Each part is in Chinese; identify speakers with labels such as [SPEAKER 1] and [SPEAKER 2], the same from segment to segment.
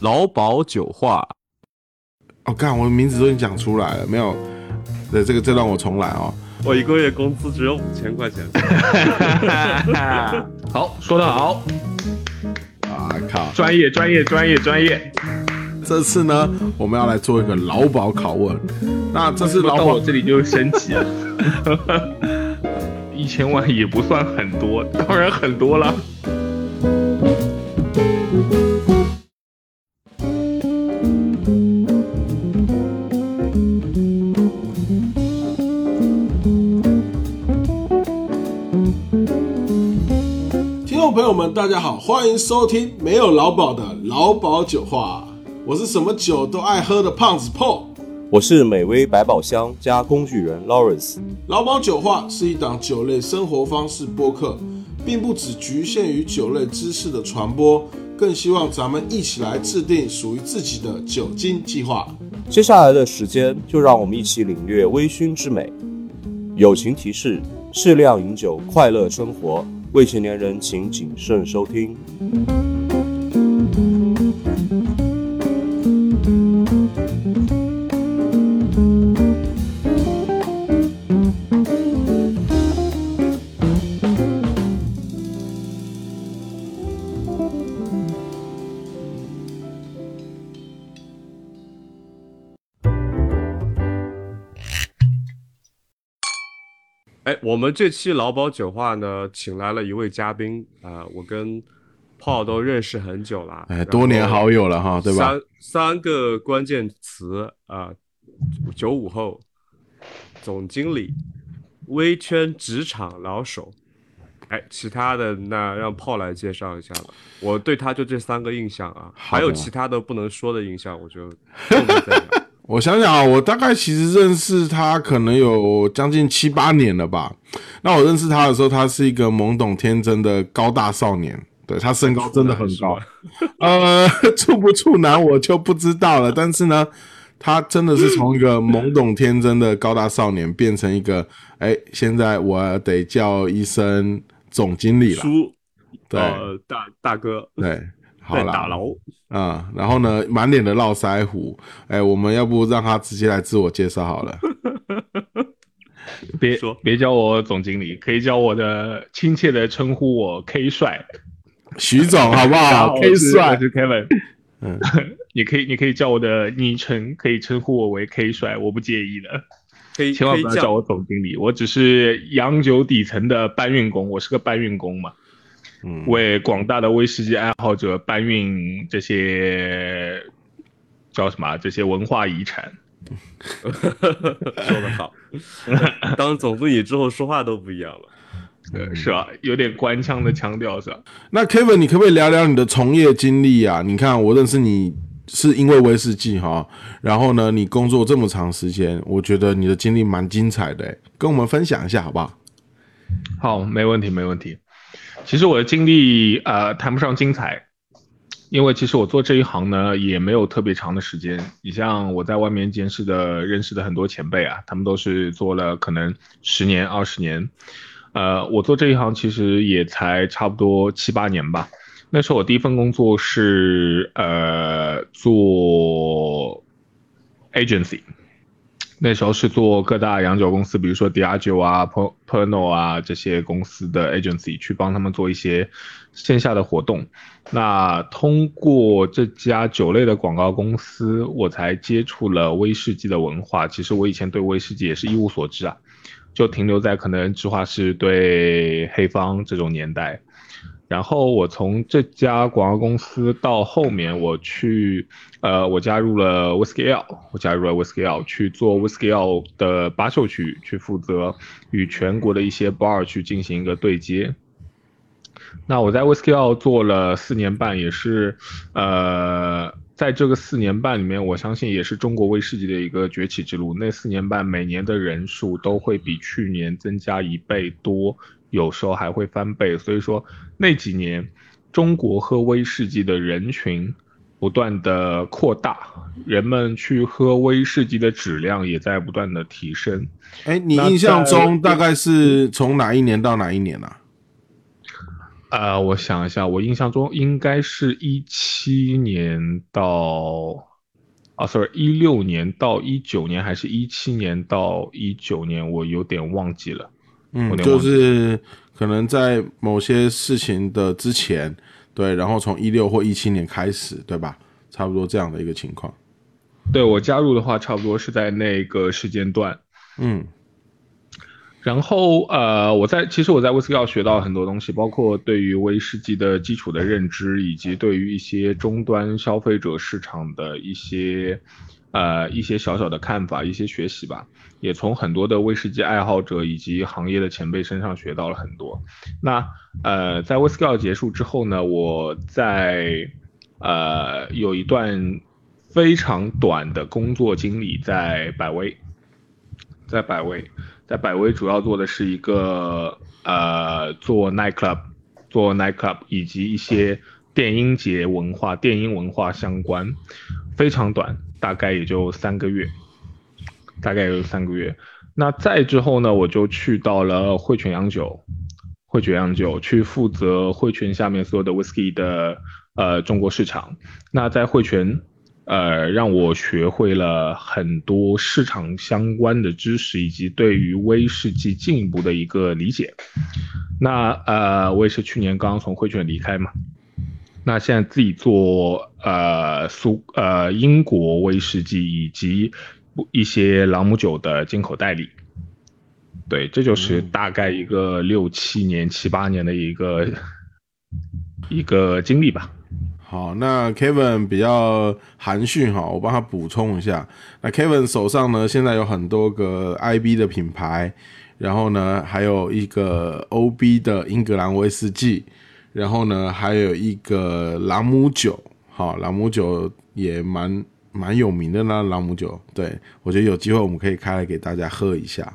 [SPEAKER 1] 劳保酒话。
[SPEAKER 2] 哦，干，我的名字都已经讲出来了，没有？对，这个这段我重来哦。
[SPEAKER 1] 我一个月工资只有五千块钱。
[SPEAKER 3] 好，说得好。
[SPEAKER 2] 啊靠！
[SPEAKER 3] 专业，专业，专业，专业。
[SPEAKER 2] 这次呢，我们要来做一个劳保拷问。那这次劳保
[SPEAKER 3] 我这里就升级了。一千万也不算很多，当然很多了。
[SPEAKER 2] 大家好，欢迎收听没有劳保的劳保酒话。我是什么酒都爱喝的胖子 Paul。
[SPEAKER 4] 我是美味百宝箱加工具人 Lawrence。
[SPEAKER 2] 劳保酒话是一档酒类生活方式播客，并不只局限于酒类知识的传播，更希望咱们一起来制定属于自己的酒精计划。
[SPEAKER 4] 接下来的时间，就让我们一起领略微醺之美。友情提示：适量饮酒，快乐生活。未成年人请谨慎收听。
[SPEAKER 1] 们这期劳保酒话呢，请来了一位嘉宾啊、我跟 Paul 都认识很久了，
[SPEAKER 2] 哎，多年好友了哈，对吧？
[SPEAKER 1] 三三个关键词啊，九五后，总经理，微圈职场老手。哎，其他的那让炮来介绍一下吧。我对他就这三个印象啊，还有其他的不能说的印象，我就后面再聊。
[SPEAKER 2] 我想想啊，我大概其实认识他可能有将近七八年了吧。那我认识他的时候，他是一个懵懂天真的高大少年，对他身高真的很高。呃，处不处男我就不知道了，但是呢，他真的是从一个懵懂天真的高大少年变成一个，哎，现在我得叫一声总经理了。
[SPEAKER 1] 叔，
[SPEAKER 2] 对
[SPEAKER 1] 呃，大大哥
[SPEAKER 2] 对，好
[SPEAKER 1] 在
[SPEAKER 2] 了，
[SPEAKER 1] 打牢。
[SPEAKER 2] 嗯，然后呢，满脸的络腮胡，哎，我们要不让他直接来自我介绍好了。
[SPEAKER 3] 别
[SPEAKER 1] 说
[SPEAKER 3] 别叫我总经理，可以叫我的亲切的称呼我 K 帅。
[SPEAKER 2] 徐总，好不好？K 帅
[SPEAKER 3] 我，是 Kevin。
[SPEAKER 2] 嗯，
[SPEAKER 3] 你可以你可以叫我的昵称，可以称呼我为 K 帅，我不介意的。
[SPEAKER 1] 可以
[SPEAKER 3] 千万不要叫我总经理，我只是洋酒底层的搬运工，我是个搬运工嘛。
[SPEAKER 2] 嗯，
[SPEAKER 3] 为广大的威士忌爱好者搬运这些叫什么啊这些文化遗产。
[SPEAKER 1] 说的好，当总经理之后说话都不一样了。
[SPEAKER 3] 呃，是吧？有点官腔的腔调是吧？
[SPEAKER 2] 那 Kevin，你可不可以聊聊你的从业经历啊？你看，我认识你是因为威士忌哈，然后呢，你工作这么长时间，我觉得你的经历蛮精彩的，跟我们分享一下好不好？
[SPEAKER 3] 好，没问题，没问题。其实我的经历呃谈不上精彩，因为其实我做这一行呢也没有特别长的时间。你像我在外面见识的、认识的很多前辈啊，他们都是做了可能十年、二十年。呃，我做这一行其实也才差不多七八年吧。那时候我第一份工作是呃做 agency，那时候是做各大洋酒公司，比如说 Diageo 啊、Perno 啊这些公司的 agency，去帮他们做一些线下的活动。那通过这家酒类的广告公司，我才接触了威士忌的文化。其实我以前对威士忌也是一无所知啊，就停留在可能芝华士对黑方这种年代。然后我从这家广告公司到后面，我去，呃，我加入了 Whisky 我加入了 Whisky 去做 Whisky 的八秀区，去负责与全国的一些 bar 去进行一个对接。那我在 Whisky 做了四年半，也是，呃，在这个四年半里面，我相信也是中国威士忌的一个崛起之路。那四年半每年的人数都会比去年增加一倍多，有时候还会翻倍。所以说那几年，中国喝威士忌的人群不断的扩大，人们去喝威士忌的质量也在不断的提升。
[SPEAKER 2] 哎，你印象中大概是从哪一年到哪一年啊？
[SPEAKER 3] 呃，我想一下，我印象中应该是一七年到，啊，sorry，一六年到一九年，还是一七年到一九年，我有点忘记了。
[SPEAKER 2] 嗯，就是可能在某些事情的之前，对，然后从一六或一七年开始，对吧？差不多这样的一个情况。
[SPEAKER 3] 对我加入的话，差不多是在那个时间段。
[SPEAKER 2] 嗯。
[SPEAKER 3] 然后呃，我在其实我在威斯要学到很多东西，包括对于威士忌的基础的认知，以及对于一些终端消费者市场的一些呃一些小小的看法，一些学习吧。也从很多的威士忌爱好者以及行业的前辈身上学到了很多。那呃，在威斯要结束之后呢，我在呃有一段非常短的工作经历在百威，在百威。在百威主要做的是一个呃做 night club，做 night club 以及一些电音节文化、电音文化相关，非常短，大概也就三个月，大概也就三个月。那再之后呢，我就去到了汇泉洋酒，汇泉洋酒去负责汇泉下面所有的 whisky 的呃中国市场。那在汇泉。呃，让我学会了很多市场相关的知识，以及对于威士忌进一步的一个理解。那呃，我也是去年刚刚从汇泉离开嘛，那现在自己做呃苏呃英国威士忌以及一些朗姆酒的进口代理。对，这就是大概一个六七年、七八年的一个一个经历吧。
[SPEAKER 2] 好，那 Kevin 比较含蓄哈，我帮他补充一下。那 Kevin 手上呢，现在有很多个 IB 的品牌，然后呢，还有一个 OB 的英格兰威士忌，然后呢，还有一个朗姆酒。好，朗姆酒也蛮蛮有名的呢。朗姆酒，对我觉得有机会我们可以开来给大家喝一下。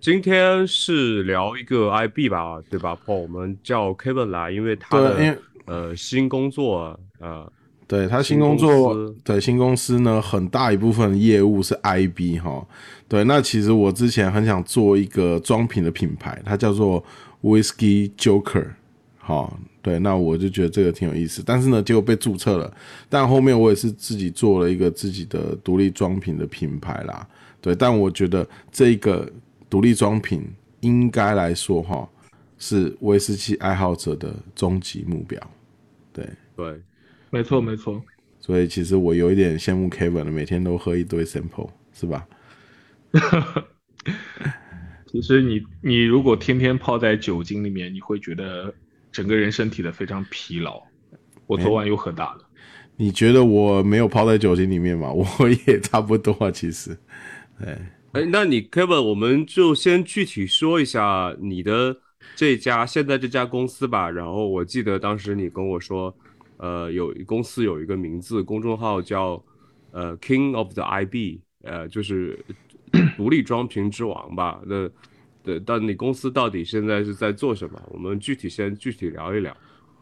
[SPEAKER 1] 今天是聊一个 IB 吧，对吧？Paul，我们叫 Kevin 来，因为他的。呃，新工作，呃，
[SPEAKER 2] 对他新工作，对新公司呢，很大一部分业务是 IB 哈，对，那其实我之前很想做一个装品的品牌，它叫做 Whisky Joker，好，对，那我就觉得这个挺有意思，但是呢，结果被注册了，但后面我也是自己做了一个自己的独立装品的品牌啦，对，但我觉得这个独立装品应该来说哈，是威士忌爱好者的终极目标。对
[SPEAKER 1] 对，
[SPEAKER 3] 没错没错，
[SPEAKER 2] 所以其实我有一点羡慕 Kevin 了，每天都喝一堆 sample，是吧？
[SPEAKER 3] 其实你你如果天天泡在酒精里面，你会觉得整个人身体的非常疲劳。我昨晚又喝大了。
[SPEAKER 2] 你觉得我没有泡在酒精里面吗？我也差不多啊，其实。哎
[SPEAKER 1] 哎，那你 Kevin，我们就先具体说一下你的。这家现在这家公司吧，然后我记得当时你跟我说，呃，有公司有一个名字，公众号叫呃 King of the IB，呃，就是独立装瓶之王吧。那对，到你公司到底现在是在做什么？我们具体先具体聊一聊。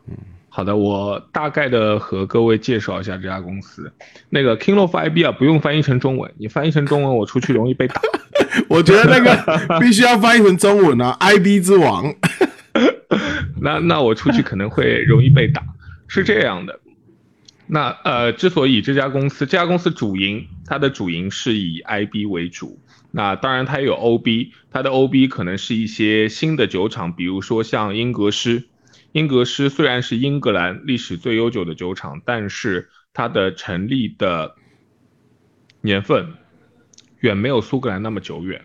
[SPEAKER 3] 嗯，好的，我大概的和各位介绍一下这家公司。那个 King of IB 啊，不用翻译成中文，你翻译成中文，我出去容易被打。
[SPEAKER 2] 我觉得那个必须要翻译成中文啊，IB 之王。
[SPEAKER 3] 那那我出去可能会容易被打，是这样的。那呃，之所以这家公司，这家公司主营，它的主营是以 IB 为主。那当然它也有 OB，它的 OB 可能是一些新的酒厂，比如说像英格诗。英格诗虽然是英格兰历史最悠久的酒厂，但是它的成立的年份。远没有苏格兰那么久远。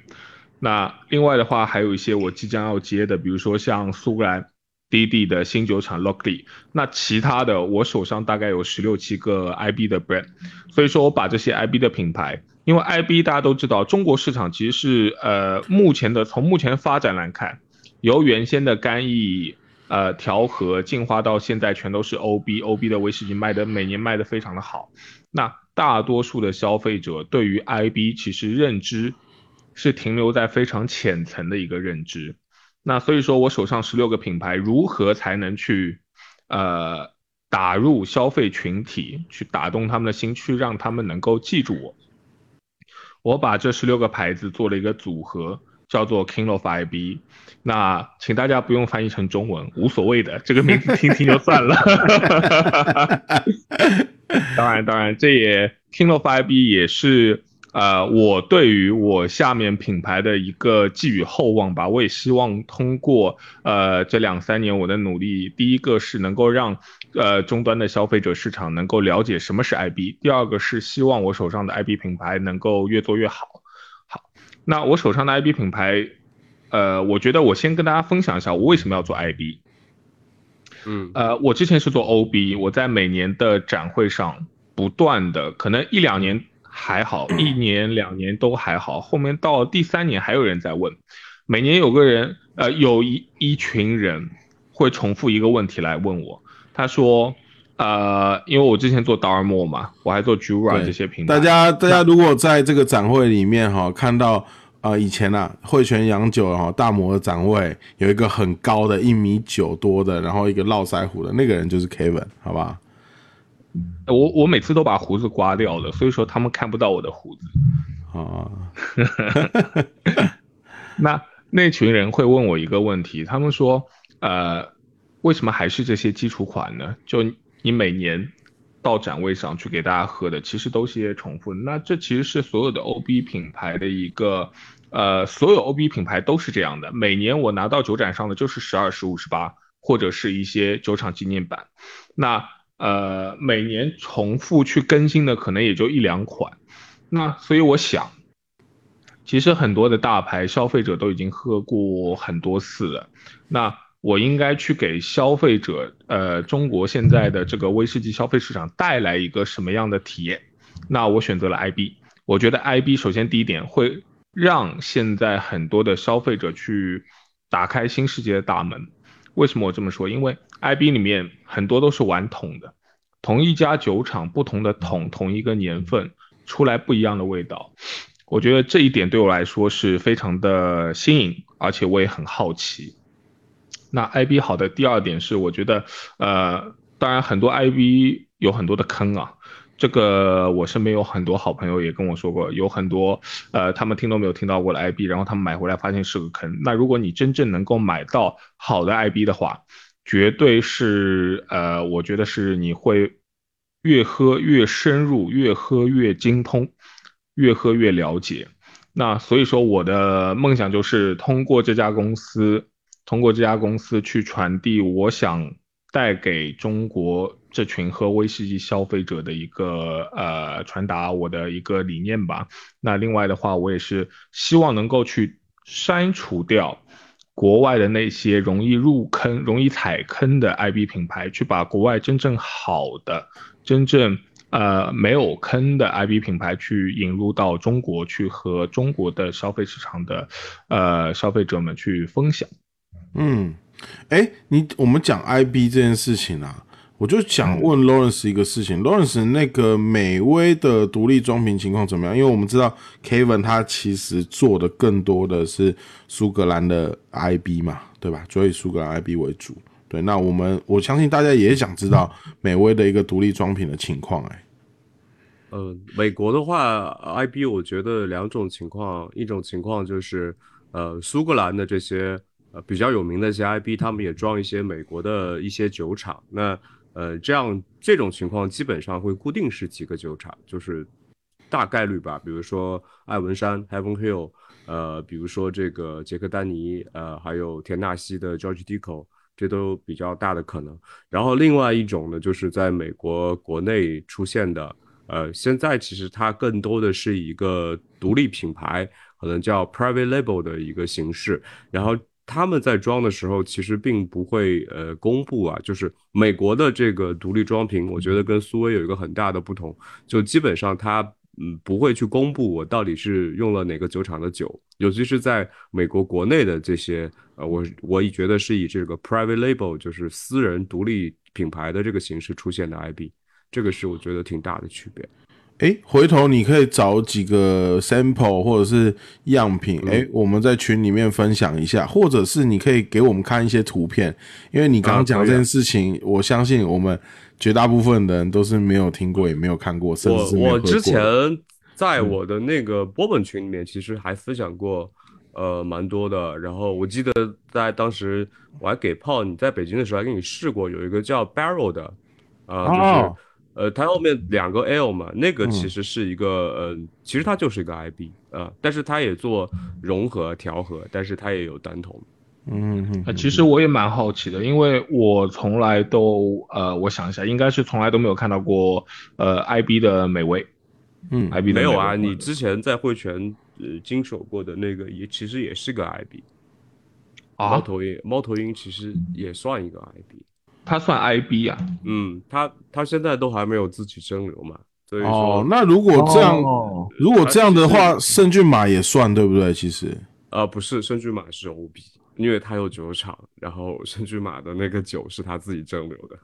[SPEAKER 3] 那另外的话，还有一些我即将要接的，比如说像苏格兰低地的新酒厂 Lockley。那其他的，我手上大概有十六七个 IB 的 brand。所以说我把这些 IB 的品牌，因为 IB 大家都知道，中国市场其实是呃目前的从目前发展来看，由原先的干邑呃调和进化到现在全都是 OB，OB 的威士忌卖的每年卖的非常的好。那大多数的消费者对于 IB 其实认知是停留在非常浅层的一个认知，那所以说我手上十六个品牌如何才能去呃打入消费群体，去打动他们的心，去让他们能够记住我。我把这十六个牌子做了一个组合，叫做 King of IB。那请大家不用翻译成中文，无所谓的，这个名字听听就算了。当然，当然，这也 King of IB 也是呃，我对于我下面品牌的一个寄予厚望吧。我也希望通过呃这两三年我的努力，第一个是能够让呃终端的消费者市场能够了解什么是 IB，第二个是希望我手上的 IB 品牌能够越做越好。好，那我手上的 IB 品牌。呃，我觉得我先跟大家分享一下我为什么要做 IB。
[SPEAKER 1] 嗯，
[SPEAKER 3] 呃，我之前是做 OB，我在每年的展会上不断的，可能一两年还好，一年两年都还好，后面到第三年还有人在问，每年有个人，呃，有一一群人会重复一个问题来问我，他说，呃，因为我之前做 Darmo 嘛，我还做 Jura 这些品
[SPEAKER 2] 牌，大家大家如果在这个展会里面哈看到。呃，以前呐，汇泉洋酒哈大摩的展位有一个很高的，一米九多的，然后一个络腮胡的那个人就是 Kevin，好吧？
[SPEAKER 3] 我我每次都把胡子刮掉了，所以说他们看不到我的胡子。
[SPEAKER 2] 啊，
[SPEAKER 3] 那那群人会问我一个问题，他们说，呃，为什么还是这些基础款呢？就你每年。到展位上去给大家喝的，其实都是些重复。那这其实是所有的 OB 品牌的一个，呃，所有 OB 品牌都是这样的。每年我拿到酒展上的就是十二、十五、十八，或者是一些酒厂纪念版。那呃，每年重复去更新的可能也就一两款。那所以我想，其实很多的大牌消费者都已经喝过很多次了。那我应该去给消费者，呃，中国现在的这个威士忌消费市场带来一个什么样的体验？那我选择了 IB。我觉得 IB 首先第一点会让现在很多的消费者去打开新世界的大门。为什么我这么说？因为 IB 里面很多都是玩桶的，同一家酒厂不同的桶，同一个年份出来不一样的味道。我觉得这一点对我来说是非常的新颖，而且我也很好奇。那 IB 好的第二点是，我觉得，呃，当然很多 IB 有很多的坑啊，这个我身边有很多好朋友也跟我说过，有很多，呃，他们听都没有听到过的 IB，然后他们买回来发现是个坑。那如果你真正能够买到好的 IB 的话，绝对是，呃，我觉得是你会越喝越深入，越喝越精通，越喝越了解。那所以说，我的梦想就是通过这家公司。通过这家公司去传递我想带给中国这群喝威士忌消费者的一个呃传达我的一个理念吧。那另外的话，我也是希望能够去删除掉国外的那些容易入坑、容易踩坑的 IB 品牌，去把国外真正好的、真正呃没有坑的 IB 品牌去引入到中国，去和中国的消费市场的呃消费者们去分享。
[SPEAKER 2] 嗯，哎，你我们讲 IB 这件事情啊，我就想问 Lawrence 一个事情，Lawrence 那个美威的独立装瓶情况怎么样？因为我们知道 Kevin 他其实做的更多的是苏格兰的 IB 嘛，对吧？所以苏格兰 IB 为主。对，那我们我相信大家也想知道美威的一个独立装瓶的情况。哎，
[SPEAKER 1] 呃，美国的话，IB 我觉得两种情况，一种情况就是呃苏格兰的这些。呃，比较有名的一些 IB，他们也装一些美国的一些酒厂。那呃，这样这种情况基本上会固定是几个酒厂，就是大概率吧。比如说艾文山 （Heaven Hill），呃，比如说这个杰克丹尼，呃，还有田纳西的 George Deco 这都比较大的可能。然后另外一种呢，就是在美国国内出现的，呃，现在其实它更多的是一个独立品牌，可能叫 Private Label 的一个形式，然后。他们在装的时候，其实并不会呃公布啊，就是美国的这个独立装瓶，我觉得跟苏威有一个很大的不同，就基本上它嗯不会去公布我到底是用了哪个酒厂的酒，尤其是在美国国内的这些呃我我也觉得是以这个 private label 就是私人独立品牌的这个形式出现的 IB，这个是我觉得挺大的区别。
[SPEAKER 2] 哎，回头你可以找几个 sample 或者是样品，哎，我们在群里面分享一下，或者是你可以给我们看一些图片，因为你刚刚讲这件事情，我相信我们绝大部分的人都是没有听过，也没有看过，甚至是
[SPEAKER 1] 我之前在我的那个波本群里面，其实还分享过呃，蛮多的。然后我记得在当时我还给炮，你在北京的时候还给你试过，有一个叫 Barrel 的，啊、就是、
[SPEAKER 2] 哦
[SPEAKER 1] 呃，它后面两个 L 嘛，那个
[SPEAKER 2] 嗯。
[SPEAKER 1] 其实是一个、呃，其实它就是一个 IB 啊、但是它也做融合调和，但是它也有单筒。
[SPEAKER 2] 嗯嗯
[SPEAKER 3] 呃，其实我也蛮好奇的，因为我从来都呃，我想一下，应该是从来都没有看到过呃 IB 的美味
[SPEAKER 2] 嗯
[SPEAKER 3] ，IB 的
[SPEAKER 1] 没有啊，你之前在汇泉呃经手过的那个也其实也是个 IB，猫
[SPEAKER 3] 啊，
[SPEAKER 1] 头鹰猫头鹰其实也算一个 IB。
[SPEAKER 3] 它算 IB 啊？
[SPEAKER 1] 嗯，他他现在都还没有自己蒸馏嘛，所以说、
[SPEAKER 2] 哦，那如果这样，
[SPEAKER 3] 哦
[SPEAKER 2] 如果这样的话，圣骏马也算对不对？其实
[SPEAKER 1] 呃不是圣骏马是 OB，因为他有酒厂，然后圣骏马的那个酒是他自己蒸馏的，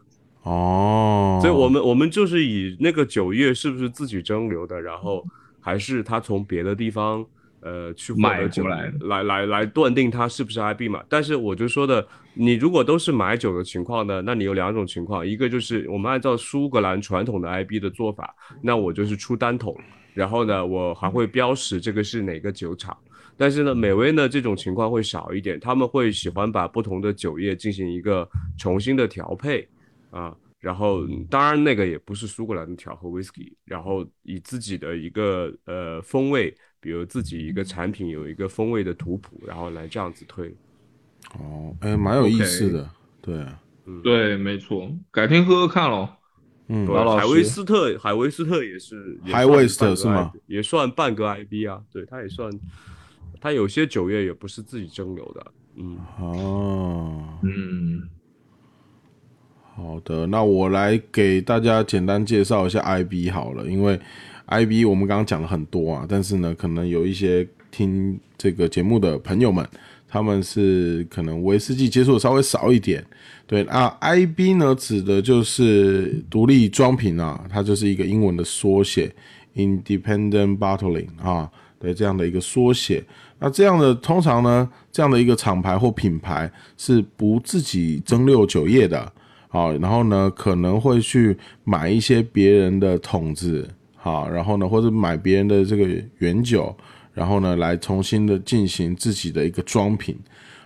[SPEAKER 2] 哦，
[SPEAKER 1] 所以我们我们就是以那个酒业是不是自己蒸馏的，然后还是他从别的地方呃去
[SPEAKER 3] 买
[SPEAKER 1] 得酒
[SPEAKER 3] 来
[SPEAKER 1] 来来来断定它是不是 IB 嘛。但是我就说的，你如果都是买酒的情况呢，那你有两种情况，一个就是我们按照苏格兰传统的 IB 的做法，那我就是出单桶，然后呢，我还会标识这个是哪个酒厂。但是呢，美威呢这种情况会少一点，他们会喜欢把不同的酒业进行一个重新的调配啊，然后嗯当然那个也不是苏格兰的调和 whisky，然后以自己的一个呃风味，比如自己一个产品有一个风味的图谱，然后来这样子推。
[SPEAKER 2] 哦，哎，蛮有意思的，对，
[SPEAKER 3] 对，没错，改天喝喝看咯。
[SPEAKER 2] 嗯
[SPEAKER 3] 老老
[SPEAKER 1] 海威斯特，海威斯特也是也
[SPEAKER 2] High
[SPEAKER 1] 算
[SPEAKER 2] West
[SPEAKER 1] 半个
[SPEAKER 2] 是吗？
[SPEAKER 1] 也算半个 IB 啊，对，他也算，他有些酒业也不是自己蒸馏的，嗯，
[SPEAKER 2] 哦，
[SPEAKER 3] 嗯，
[SPEAKER 2] 好的，那我来给大家简单介绍一下 IB 好了，因为 IB 我们刚刚讲了很多啊，但是呢，可能有一些听这个节目的朋友们，他们是可能威士忌接触的稍微少一点。对，那 IB 呢，指的就是独立装瓶啊，它就是一个英文的缩写，Independent Bottling 啊，对，这样的一个缩写。那这样的通常呢，这样的一个厂牌或品牌是不自己蒸馏酒业的，好，然后呢可能会去买一些别人的桶子，好，然后呢或者买别人的这个原酒，然后呢来重新的进行自己的一个装瓶。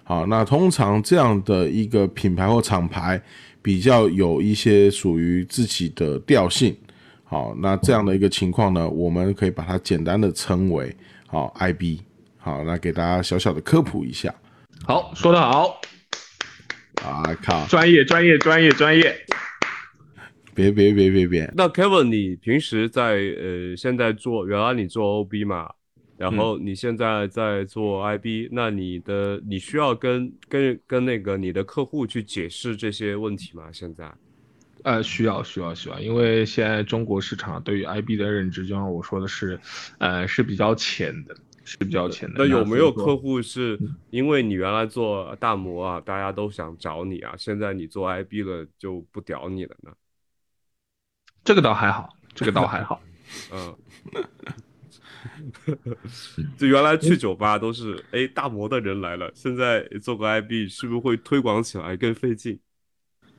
[SPEAKER 2] 好，那通常这样的一个品牌或厂牌比较有一些属于自己的调性。好，那这样的一个情况呢，我们可以把它简单的称为好 IB。好，那给大家小小的科普一下
[SPEAKER 3] 好，说得好，
[SPEAKER 2] 啊！靠，
[SPEAKER 3] 专业，专业，专业，专业。
[SPEAKER 2] 别别别别别，
[SPEAKER 1] 那 Kevin，你平时在呃现在做，原来你做 OB 嘛，然后你现在在做 IB，、那你的你需要跟跟跟那个你的客户去解释这些问题吗？现在？
[SPEAKER 3] 呃，需要需要需要，因为现在中国市场对于 IB 的认知，就像我说的是，呃，是比较浅的，是比较浅的。
[SPEAKER 1] 那有没有客户是因为你原来做大模啊，大家都想找你啊，现在你做 IB 了就不屌你了呢？
[SPEAKER 3] 这个倒还好，这个倒还好。
[SPEAKER 1] 嗯，就原来去酒吧都是哎大模的人来了，现在做个 IB 是不是会推广起来更费劲？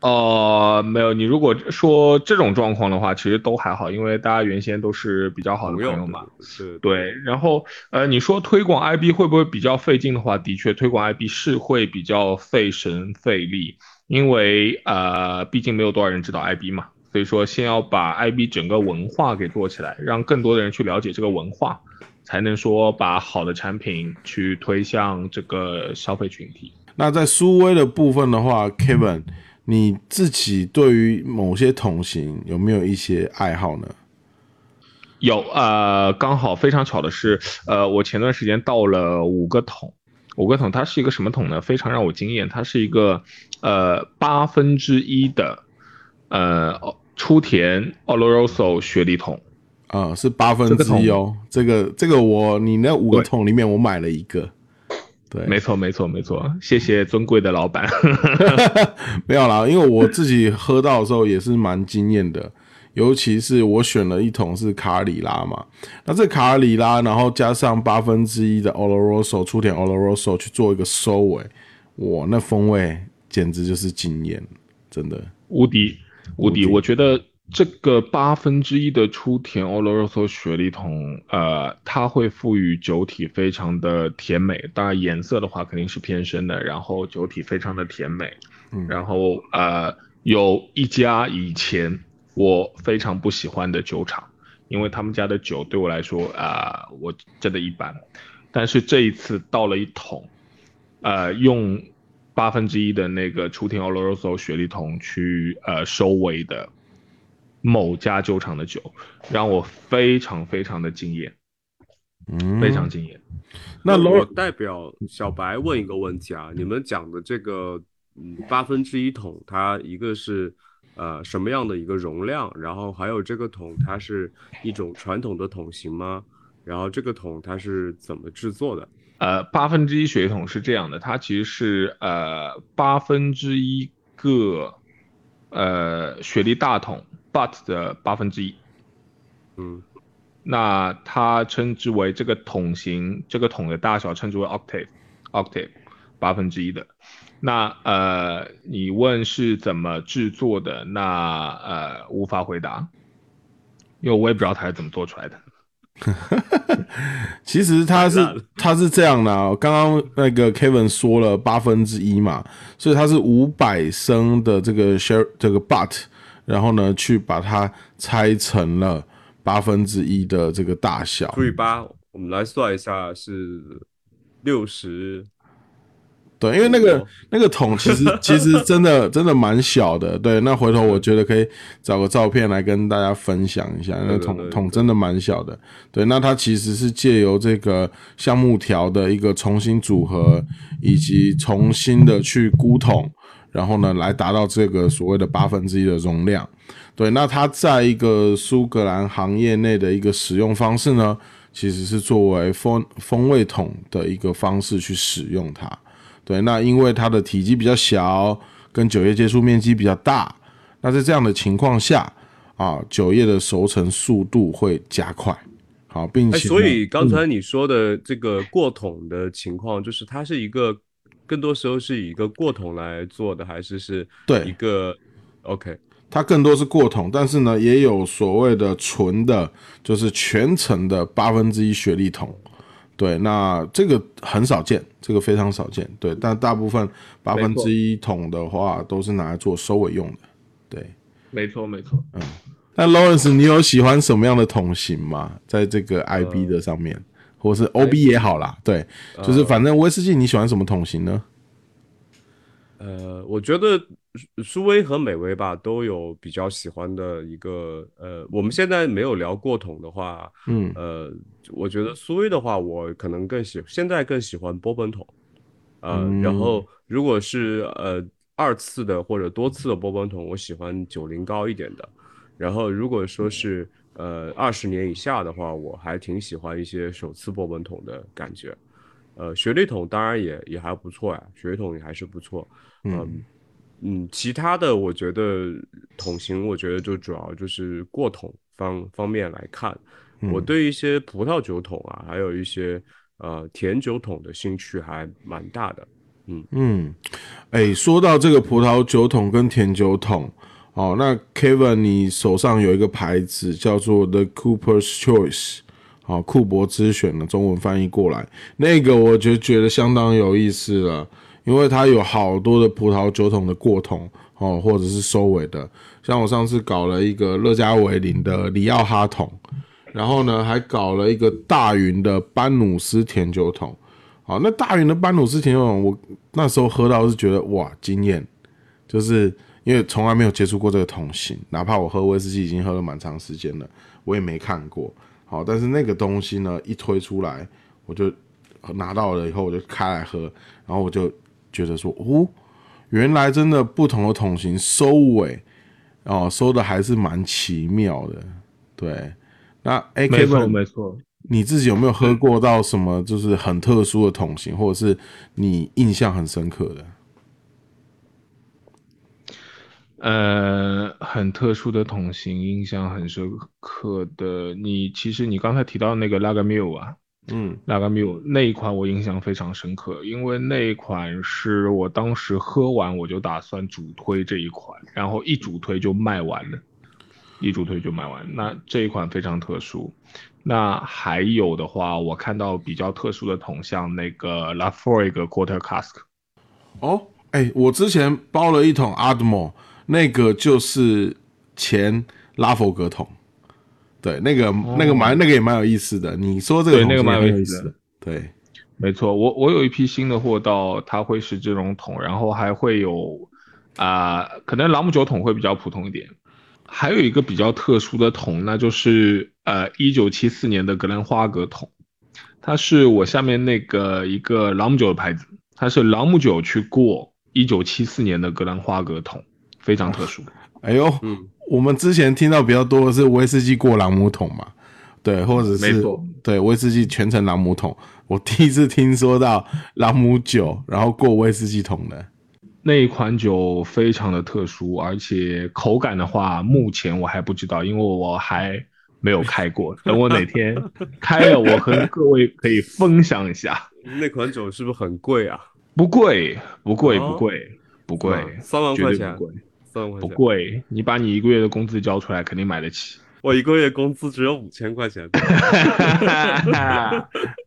[SPEAKER 3] 哦、没有，你如果说这种状况的话，其实都还好，因为大家原先都是比较好的
[SPEAKER 1] 朋友
[SPEAKER 3] 嘛。
[SPEAKER 1] 是，
[SPEAKER 3] 对，然后呃，你说推广 IB 会不会比较费劲的话，的确推广 IB 是会比较费神费力，因为呃，毕竟没有多少人知道 IB 嘛，所以说先要把 IB 整个文化给做起来，让更多的人去了解这个文化，才能说把好的产品去推向这个消费群体。
[SPEAKER 2] 那在苏威的部分的话，Kevin，你自己对于某些桶型有没有一些爱好呢？
[SPEAKER 3] 有呃，刚好非常巧的是，呃，我前段时间到了五个桶，五个桶它是一个什么桶呢？非常让我惊艳，它是一个呃八分之一的呃初田 Oloroso 雪梨桶。
[SPEAKER 2] 啊、是八分之一哦。这个这个我你那五个桶里面我买了一个，对，
[SPEAKER 3] 没错，没错，没错，谢谢尊贵的老板。
[SPEAKER 2] 没有啦，因为我自己喝到的时候也是蛮惊艳的，尤其是我选了一桶是卡里拉嘛，那这卡里拉，然后加上八分之一的 Oloroso 初田 Oloroso 去做一个收尾，哇，那风味简直就是惊艳，真的。
[SPEAKER 3] 无敌，无敌！我觉得这个八分之一的初甜 Oloroso 雪梨桶，呃，它会赋予酒体非常的甜美，当然颜色的话肯定是偏深的，然后酒体非常的甜美，
[SPEAKER 2] 嗯。
[SPEAKER 3] 然后呃，有一家以前我非常不喜欢的酒厂，因为他们家的酒对我来说啊、我真的一般，但是这一次倒了一桶，呃，用八分之一的那个初甜 Oloroso 雪莉桶去呃收尾的某家酒厂的酒，让我非常非常的惊艳，
[SPEAKER 2] 嗯，
[SPEAKER 3] 非常惊艳。
[SPEAKER 2] 那
[SPEAKER 1] 我代表小白问一个问题啊，你们讲的这个嗯八分之一桶，它一个是呃什么样的一个容量，然后还有这个桶它是一种传统的桶型吗？然后这个桶它是怎么制作的？
[SPEAKER 3] 呃，八分之一血统是这样的，它其实是呃八分之一个呃雪莉大桶 but 的八分之一。
[SPEAKER 1] 嗯
[SPEAKER 3] 那它称之为这个桶型，这个桶的大小称之为 octave，octave 八分之一的。那呃，你问是怎么制作的，那呃无法回答，因为我也不知道它是怎么做出来的。
[SPEAKER 2] 其实他是
[SPEAKER 1] 太烂了
[SPEAKER 2] 它是这样的、啊，刚刚那个 Kevin 说了八分之一嘛，所以他是五百升的这个 share 这个 but，然后呢去把它拆成了八分之一的这个大小。
[SPEAKER 1] 除以八，我们来算一下是六十。
[SPEAKER 2] 对，因为那个
[SPEAKER 1] 哦
[SPEAKER 2] 那个桶其实其实真的真的蛮小的。对，那回头我觉得可以找个照片来跟大家分享一下，那个桶桶真的蛮小的。对，那它其实是借由这个橡木条的一个重新组合，以及重新的去箍桶，然后呢来达到这个所谓的八分之一的容量。对，那它在一个苏格兰行业内的一个使用方式呢，其实是作为风风味桶的一个方式去使用它。对，那因为它的体积比较小，跟酒液接触面积比较大，那在这样的情况下啊，酒液的熟成速度会加快。好，并且
[SPEAKER 1] 所以刚才你说的这个过桶的情况，就是它是一个更多时候是以一个过桶来做的，还是是
[SPEAKER 2] 对
[SPEAKER 1] 一个 OK？
[SPEAKER 2] 它更多是过桶，但是呢，也有所谓的纯的，就是全程的八分之一雪利桶。对，那这个很少见，这个非常少见。对，但大部分八分之一桶的话，都是拿来做收尾用的。对，
[SPEAKER 3] 没错，没错。
[SPEAKER 2] 嗯那 Lawrence，你有喜欢什么样的桶型吗？在这个 IB 的上面，或是 OB 也好啦。对，就是反正威士忌你喜欢什么桶型呢？
[SPEAKER 1] 呃，我觉得苏苏威和美威吧都有比较喜欢的一个呃，我们现在没有聊过桶的话，
[SPEAKER 2] 嗯。
[SPEAKER 1] 呃，我觉得苏威的话，我可能更喜现在更喜欢波本桶，呃，
[SPEAKER 2] 嗯。
[SPEAKER 1] 然后如果是呃二次的或者多次的波本桶，我喜欢九零高一点的，然后如果说是呃二十年以下的话，我还挺喜欢一些首次波本桶的感觉。呃，雪莉桶当然也也还不错呀，雪莉桶也还是不错。嗯嗯，其他的我觉得桶型，我觉得就主要就是过桶方方面来看，我对一些葡萄酒桶啊，还有一些呃甜酒桶的兴趣还蛮大的。
[SPEAKER 2] 嗯嗯，哎，说到这个葡萄酒桶跟甜酒桶，哦，那 Kevin 你手上有一个牌子叫做 The Cooper's Choice，好、库珀之选的中文翻译过来，那个我就觉得相当有意思了，因为它有好多的葡萄酒桶的过桶哦，或者是收尾的，像我上次搞了一个乐嘉维林的里奥哈桶，然后呢还搞了一个大云的班努斯甜酒桶。好，那大云的班努斯甜酒桶，我那时候喝到是觉得哇惊艳，就是因为从来没有接触过这个桶型，哪怕我喝威士忌已经喝了蛮长时间了，我也没看过。好，但是那个东西呢一推出来，我就拿到了以后我就开来喝，然后我就觉得说，哦，原来真的不同的桶型收尾哦收的还是蛮奇妙的，对。那哎
[SPEAKER 3] 没错
[SPEAKER 2] ，，Kevin，
[SPEAKER 3] 没错。
[SPEAKER 2] 你自己有没有喝过到什么就是很特殊的桶型，或者是你印象很深刻的？
[SPEAKER 3] 呃，很特殊的桶型，印象很深刻的。你其实你刚才提到那个 Lagavulin 啊
[SPEAKER 2] 嗯
[SPEAKER 3] ，Lagavulin 那一款我印象非常深刻，因为那一款是我当时喝完我就打算主推这一款，然后一主推就卖完了。一主推就卖完。那这一款非常特殊。那还有的话，我看到比较特殊的桶，像那个 Lafroig Quarter Cask。
[SPEAKER 2] 哦，哎，我之前包了一桶 Admiral，那个就是前拉佛格桶。对，那个那个蛮那个也蛮有意思的。你说这个
[SPEAKER 3] 那个蛮
[SPEAKER 2] 有
[SPEAKER 3] 意思的。
[SPEAKER 2] 对，
[SPEAKER 3] 没错，我我有一批新的货到，它会是这种桶，然后还会有啊，可能朗姆酒桶会比较普通一点。还有一个比较特殊的桶，那就是呃，一九七四年的格兰花格桶，它是我下面那个一个朗姆酒的牌子，它是朗姆酒去过一九七四年的格兰花格桶，非常特殊。
[SPEAKER 2] 哎呦，嗯，我们之前听到比较多的是威士忌过朗姆桶嘛，对，或者是对威士忌全程朗姆桶，我第一次听说到朗姆酒然后过威士忌桶的。
[SPEAKER 3] 那一款酒非常的特殊，而且口感的话，目前我还不知道，因为我还没有开过。等我哪天开了，我和各位可以分享一下。
[SPEAKER 1] 那款酒是不是很贵啊？
[SPEAKER 3] 不贵，不贵，不贵，不贵，
[SPEAKER 1] 三万块钱，
[SPEAKER 3] 不贵，不贵。你把你一个月的工资交出来，肯定买得起。
[SPEAKER 1] 我一个月工资只有五千块钱。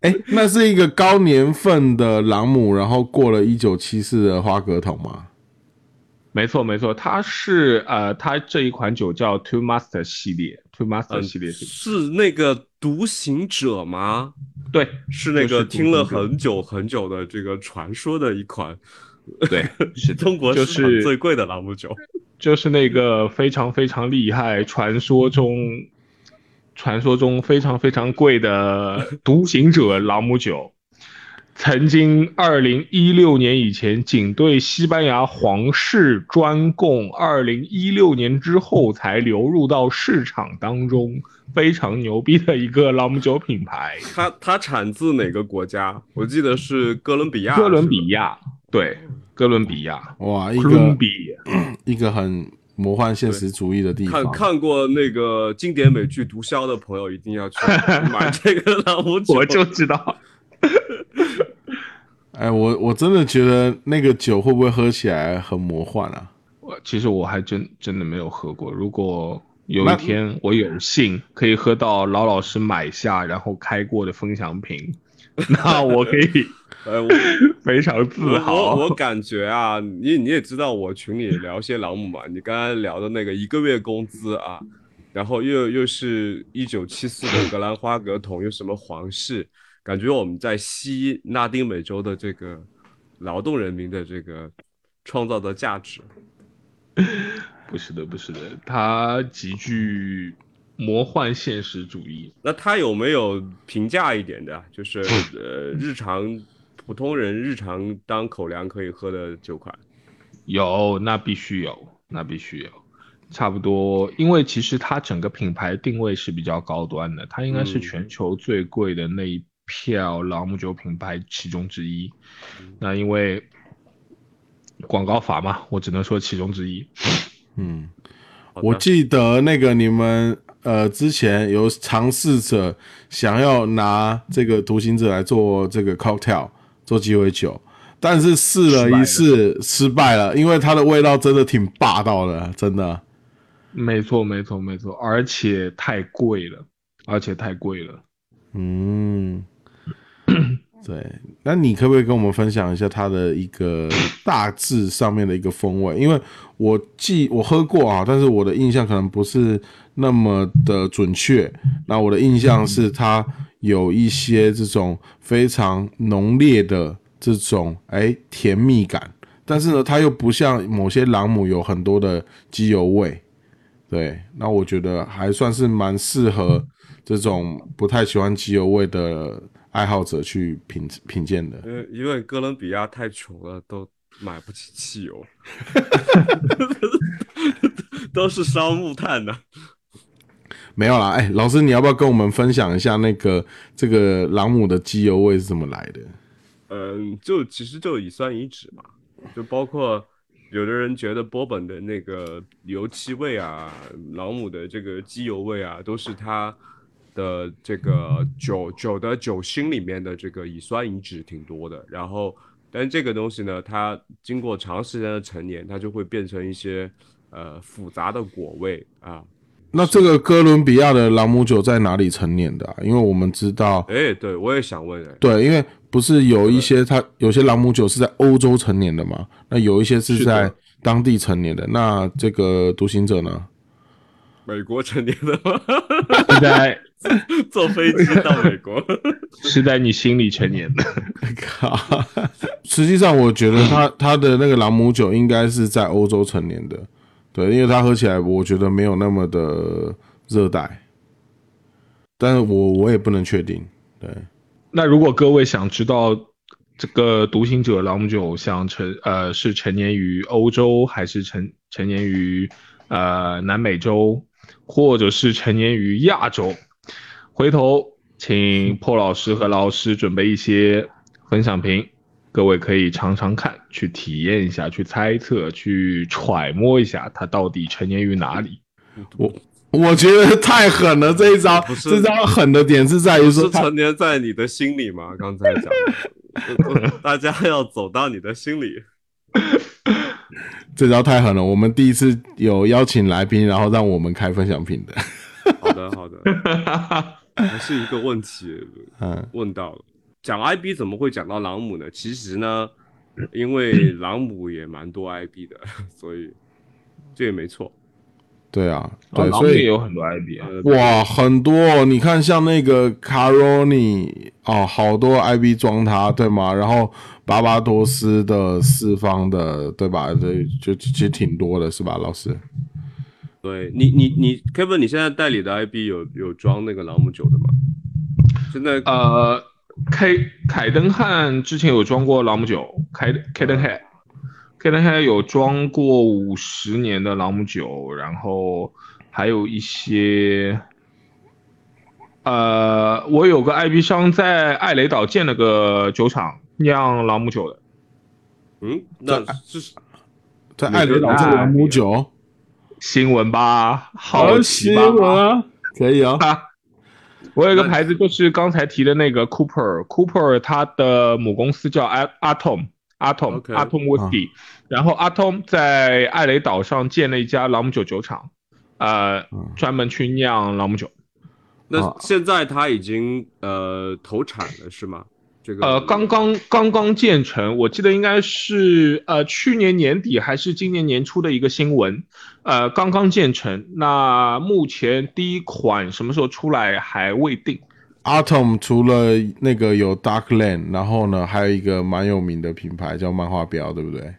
[SPEAKER 2] 哎，那是一个高年份的朗姆，然后过了一九七四的花格桶吗？
[SPEAKER 3] 没错，没错，它是呃，它这一款酒叫 Two Master 系列，Two Master 系列
[SPEAKER 1] 是那个独行者吗？
[SPEAKER 3] 对，
[SPEAKER 1] 是那个听了很久很久的这个传说的一款，
[SPEAKER 3] 对，是
[SPEAKER 1] 中国
[SPEAKER 3] 就是
[SPEAKER 1] 最贵的朗姆酒。
[SPEAKER 3] 就是那个非常非常厉害，传说中，传说中非常非常贵的独行者朗姆酒，曾经二零一六年以前仅对西班牙皇室专供，二零一六年之后才流入到市场当中，非常牛逼的一个朗姆酒品牌。
[SPEAKER 1] 它它产自哪个国家？我记得是哥伦比亚。
[SPEAKER 3] 哥伦比亚，对。哥伦比亚，
[SPEAKER 2] 哇，一个 一个很魔幻现实主义的地
[SPEAKER 1] 方。看看过那个经典美剧《毒枭》的朋友一定要去买这个朗姆酒，
[SPEAKER 3] 我就知道。
[SPEAKER 2] 哎，我我真的觉得那个酒会不会喝起来很魔幻啊？
[SPEAKER 3] 我其实我还真真的没有喝过。如果有一天我有幸可以喝到老老师买下然后开过的分享品，那我可以。呃，我 非常自豪。
[SPEAKER 1] 我我感觉啊，你你也知道，我群里聊些朗姆嘛。你刚刚聊的那个一个月工资啊，然后又又是一九七四的格兰花格桶，又什么皇室，感觉我们在西拉丁美洲的这个劳动人民的这个创造的价值。
[SPEAKER 3] 不是的，不是的，它极具魔幻现实主义。
[SPEAKER 1] 那他有没有平价一点的？就是呃，日常。普通人日常当口粮可以喝的酒款，
[SPEAKER 3] 有，那必须有，那必须有，差不多，因为其实它整个品牌定位是比较高端的，它应该是全球最贵的那一票朗姆酒品牌其中之一。那因为广告法嘛，我只能说其中之一。
[SPEAKER 2] 嗯，我记得那个你们呃之前有尝试着想要拿这个独行者来做这个 cocktail。做鸡尾酒，但是试了一试失败了，因为它的味道真的挺霸道的，真的。
[SPEAKER 3] 没错，没错，没错，而且太贵了，而且太贵了。
[SPEAKER 2] 嗯，对。那你可不可以跟我们分享一下它的一个大致上面的一个风味？因为我记我喝过啊，但是我的印象可能不是那么的准确。那我的印象是它。有一些这种非常浓烈的这种哎甜蜜感，但是呢，它又不像某些朗姆有很多的机油味，对，那我觉得还算是蛮适合这种不太喜欢机油味的爱好者去品品鉴的。
[SPEAKER 1] 呃，因为哥伦比亚太穷了，都买不起汽油，都是烧木炭的。
[SPEAKER 2] 没有啦，哎，老师，你要不要跟我们分享一下那个这个朗姆的机油味是怎么来的？
[SPEAKER 1] 嗯，就其实就乙酸乙酯嘛，就包括有的人觉得波本的那个油漆味啊，朗姆的这个机油味啊，都是它的这个酒酒的酒心里面的这个乙酸乙酯挺多的。然后，但这个东西呢，它经过长时间的陈年，它就会变成一些呃复杂的果味啊。
[SPEAKER 2] 那这个哥伦比亚的朗姆酒在哪里成年的啊？因为我们知道，
[SPEAKER 1] 哎，对我也想问，哎，
[SPEAKER 2] 对，因为不是有一些它有些朗姆酒是在欧洲成年的嘛？那有一些是在当地成年的。那这个独行者呢？
[SPEAKER 1] 美国成年的吗？
[SPEAKER 3] 是在
[SPEAKER 1] 坐飞机到美国，
[SPEAKER 3] 是在你心里成年的。
[SPEAKER 2] 靠！实际上，我觉得他他的那个朗姆酒应该是在欧洲成年的，对，因为它喝起来我觉得没有那么的热带，但是我我也不能确定，对。
[SPEAKER 3] 那如果各位想知道这个独行者朗姆酒像成呃是成年于欧洲还是成成年于呃南美洲，或者是成年于亚洲，回头请破老师和老师准备一些分享瓶，各位可以尝尝看，去体验一下，去猜测，去揣摩一下它到底成年于哪里。
[SPEAKER 2] 我我觉得太狠了，这一招
[SPEAKER 1] 不，是
[SPEAKER 2] 这招狠的点是在于说
[SPEAKER 1] 成年在你的心里吗？刚才讲，大家要走到你的心里。
[SPEAKER 2] 这招太狠了。我们第一次有邀请来宾，然后让我们开分享品的，
[SPEAKER 1] 好的，好的，还是一个问题
[SPEAKER 2] 嗯，
[SPEAKER 1] 问到了。讲 IB 怎么会讲到朗姆呢？其实呢，因为 朗姆也蛮多 IB 的，所以这也没错。
[SPEAKER 2] 对啊，
[SPEAKER 3] 哦
[SPEAKER 2] 对，所以
[SPEAKER 3] 也有很多 IB 啊。
[SPEAKER 1] 呃，
[SPEAKER 2] 哇，很多，你看像那个卡罗尼哦，好多 IB 装它，对吗？然后巴巴多斯的四方的，对吧？这就其实挺多的，是吧，老师？
[SPEAKER 1] 对你，你，你，Kevin，你现在代理的 IB 有有装那个朗姆酒的吗？现在
[SPEAKER 3] 呃，凯凯登汉之前有装过朗姆酒，凯凯登汉，凯登汉有装过五十年的朗姆酒，然后还有一些，呃，我有个 IB 商在艾雷岛建了个酒厂酿朗姆酒的，
[SPEAKER 1] 嗯，那是
[SPEAKER 2] 在艾雷岛这朗姆酒，
[SPEAKER 3] 新闻吧？好奇
[SPEAKER 2] 新
[SPEAKER 3] 吧？
[SPEAKER 2] 闻啊，可以啊。
[SPEAKER 3] 啊，我有一个牌子，就是刚才提的那个 Cooper，Cooper 它的母公司叫 A- Atom。Atom
[SPEAKER 1] OK
[SPEAKER 3] Atom Whisky，、然后 Atom 在艾雷岛上建了一家朗姆酒酒厂，呃，专门去酿朗姆酒。
[SPEAKER 1] 那
[SPEAKER 2] 啊
[SPEAKER 1] 现在他已经呃投产了是吗？这个
[SPEAKER 3] 呃，刚刚刚刚建成，我记得应该是呃去年年底还是今年年初的一个新闻，呃，刚刚建成。那目前第一款什么时候出来还未定。
[SPEAKER 2] Atom 除了那个有 Darkland，然后呢，还有一个蛮有名的品牌叫漫画标，对不对？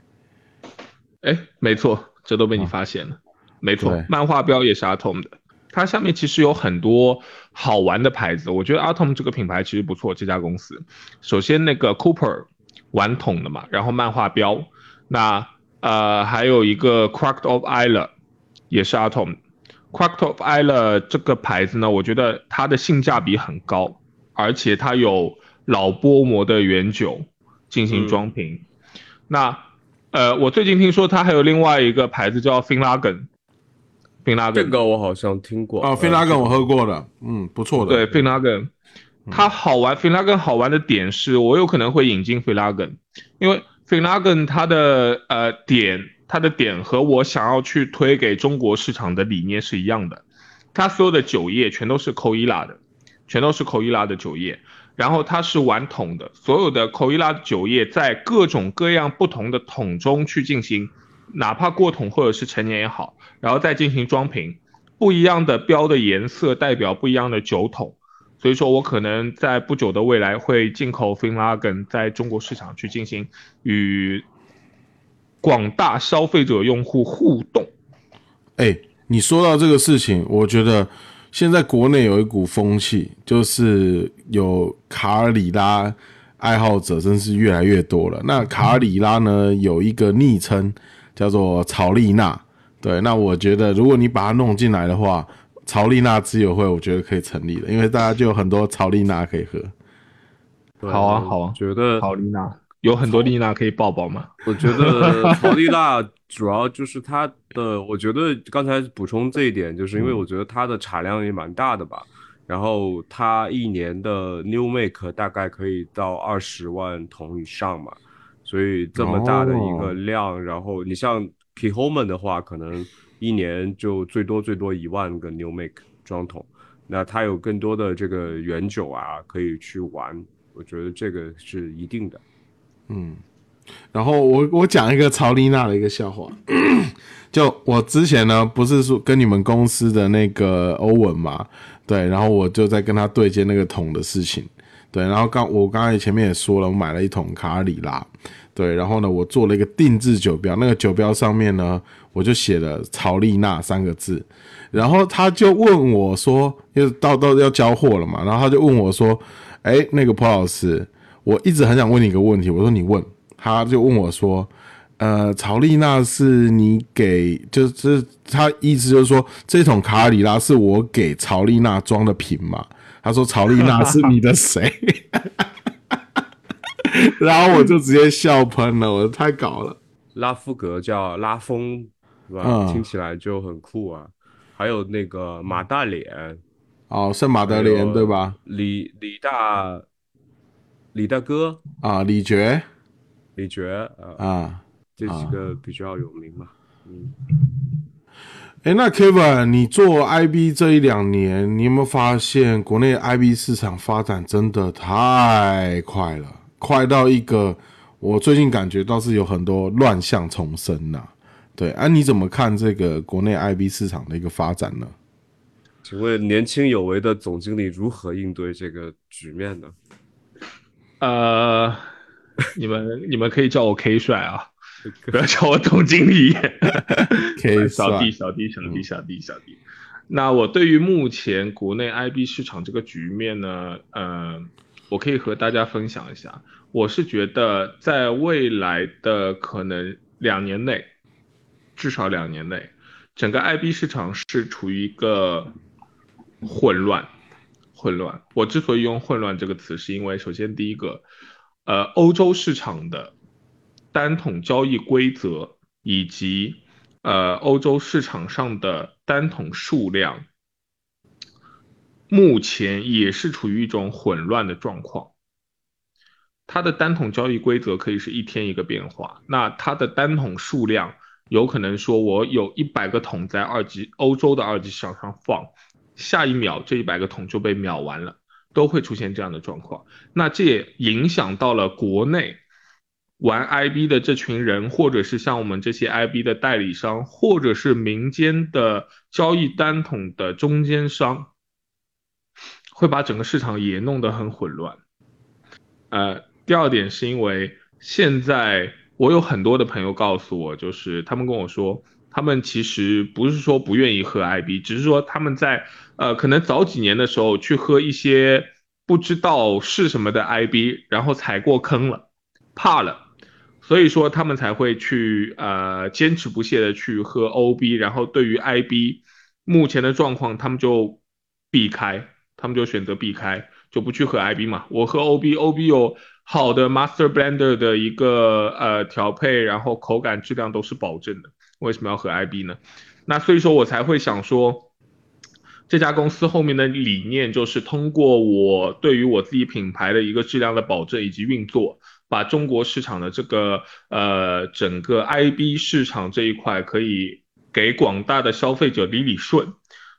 [SPEAKER 3] 哎，没错，这都被你发现了。没错，漫画标也是 Atom 的，它下面其实有很多好玩的牌子。我觉得 Atom 这个品牌其实不错，这家公司。首先那个 Cooper 玩桶的嘛，然后漫画标，那呃还有一个 Cracked of Isle 也是 Atom。Cracked of Isle 这个牌子呢，我觉得它的性价比很高，而且它有老波膜的原酒进行装瓶。那呃，我最近听说它还有另外一个牌子叫 Finlagen。
[SPEAKER 1] 这
[SPEAKER 3] Finlagen
[SPEAKER 1] 个我好像听过
[SPEAKER 2] 啊，菲拉根我喝过的，嗯，不错的。
[SPEAKER 3] 对 Finlagen，它好玩。Finlagen 好玩的点是我有可能会引进 Finlagen，因为 Finlagen 它的呃点，它的点和我想要去推给中国市场的理念是一样的。它所有的酒业全都是扣伊拉的，全都是扣伊拉的酒业，然后它是玩桶的，所有的扣伊拉的酒业在各种各样不同的桶中去进行，哪怕过桶或者是陈年也好，然后再进行装瓶，不一样的标的颜色代表不一样的酒桶。所以说我可能在不久的未来会进口 Finlagen 在中国市场去进行与广大消费者用户互动。
[SPEAKER 2] 哎，你说到这个事情，我觉得现在国内有一股风气，就是有卡尔里拉爱好者真是越来越多了。那卡尔里拉呢，有一个昵称叫做曹丽娜。对，那我觉得如果你把它弄进来的话，曹丽娜之友会，我觉得可以成立的，因为大家就有很多曹丽娜可以喝。
[SPEAKER 1] 对
[SPEAKER 3] 好啊好啊
[SPEAKER 1] 觉得
[SPEAKER 3] 曹，丽娜有很多丽娜可以抱抱吗？
[SPEAKER 1] 我觉得曹丽娜 主要就是它的，我觉得刚才补充这一点，就是因为我觉得它的产量也蛮大的吧。然后它一年的 new make 大概可以到二十万桶以上嘛，所以这么大的一个量，然后你像 Kihoman 的话，可能一年就最多最多一万个 New Make 装桶，那它有更多的这个原酒啊可以去玩，我觉得这个是一定的。
[SPEAKER 2] 嗯，然后我我讲一个曹丽娜的一个笑话，就我之前呢不是说跟你们公司的那个欧文嘛，对，然后我就在跟他对接那个桶的事情，对，然后刚我刚才前面也说了，我买了一桶卡里拉，对，然后呢我做了一个定制酒标，那个酒标上面呢我就写了曹丽娜三个字，然后他就问我说，因为到到要交货了嘛，然后他就问我说，哎，那个坡老师。我一直很想问你一个问题，我说你问，他就问我说，呃，曹丽娜是你给，就是他意思就是说，这桶卡里拉是我给曹丽娜装的瓶嘛？他说曹丽娜是你的谁？然后我就直接笑喷了，我太搞了。
[SPEAKER 1] 拉夫格叫拉风，是吧？听起来就很酷啊。还有那个马大脸，
[SPEAKER 2] 哦，圣马德莲对吧？
[SPEAKER 1] 李李大。李大哥
[SPEAKER 2] 啊，李觉，
[SPEAKER 1] 李觉啊，这几个比较有名嘛。嗯，
[SPEAKER 2] 哎，那 Kevin，你做 IB 这一两年，你有没有发现国内 IB 市场发展真的太快了，快到一个我最近感觉倒是有很多乱象丛生呐。对，啊，你怎么看这个国内 IB 市场的一个发展呢？
[SPEAKER 1] 请问年轻有为的总经理如何应对这个局面呢？
[SPEAKER 3] 呃，你们你们可以叫我 K 帅啊，不要叫我总经理。
[SPEAKER 2] K
[SPEAKER 3] 小弟小弟小弟小弟小弟。那我对于目前国内 IB 市场这个局面呢，呃，我可以和大家分享一下。我是觉得在未来的可能两年内，至少两年内，整个 IB 市场是处于一个混乱。混乱。我之所以用“混乱”这个词，是因为首先第一个，呃，欧洲市场的单桶交易规则以及呃欧洲市场上的单桶数量，目前也是处于一种混乱的状况。它的单桶交易规则可以是一天一个变化，那它的单桶数量有可能说，我有一百个桶在二级欧洲的二级市场上放。下一秒，这一百个桶就被秒完了，都会出现这样的状况。那这也影响到了国内玩 IB 的这群人，或者是像我们这些 IB 的代理商，或者是民间的交易单桶的中间商，会把整个市场也弄得很混乱。呃，第二点是因为现在我有很多的朋友告诉我，就是他们跟我说。他们其实不是说不愿意喝 IB，只是说他们在呃可能早几年的时候去喝一些不知道是什么的 IB，然后踩过坑了，怕了，所以说他们才会去呃坚持不懈的去喝 OB，然后对于 IB 目前的状况，他们就避开，他们就选择避开，就不去喝 IB 嘛。我喝 OB，OB 有好的 Master Blender 的一个呃调配，然后口感质量都是保证的。为什么要和 IB 呢？那所以说我才会想说，这家公司后面的理念就是通过我对于我自己品牌的一个质量的保证以及运作，把中国市场的这个呃整个 IB 市场这一块可以给广大的消费者理理顺。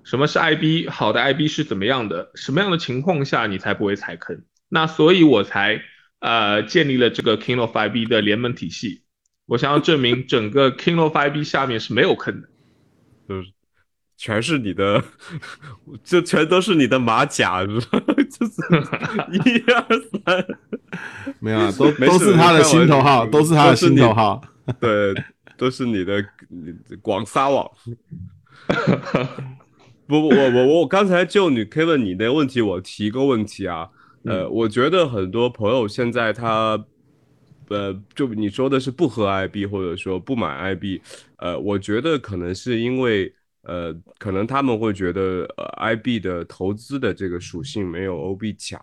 [SPEAKER 3] 什么是 IB？好的 IB 是怎么样的？什么样的情况下你才不会踩坑？那所以我才呃建立了这个 King of IB 的联盟体系。我想要证明整个 King of IB 下面是没有坑的，
[SPEAKER 1] 就是全是你的，这全都是你的马甲，就是 一二三，
[SPEAKER 2] 没有啊，都都是他的心头号，都是他的心头号，
[SPEAKER 1] 对，都是你的广撒网。不不，我我我刚才就你 Kevin 你的问题，我提一个问题啊，呃，我觉得很多朋友现在他。呃，就你说的是不喝 IB 或者说不买 IB，呃，我觉得可能是因为，呃，可能他们会觉得，呃，IB 的投资的这个属性没有 OB 强，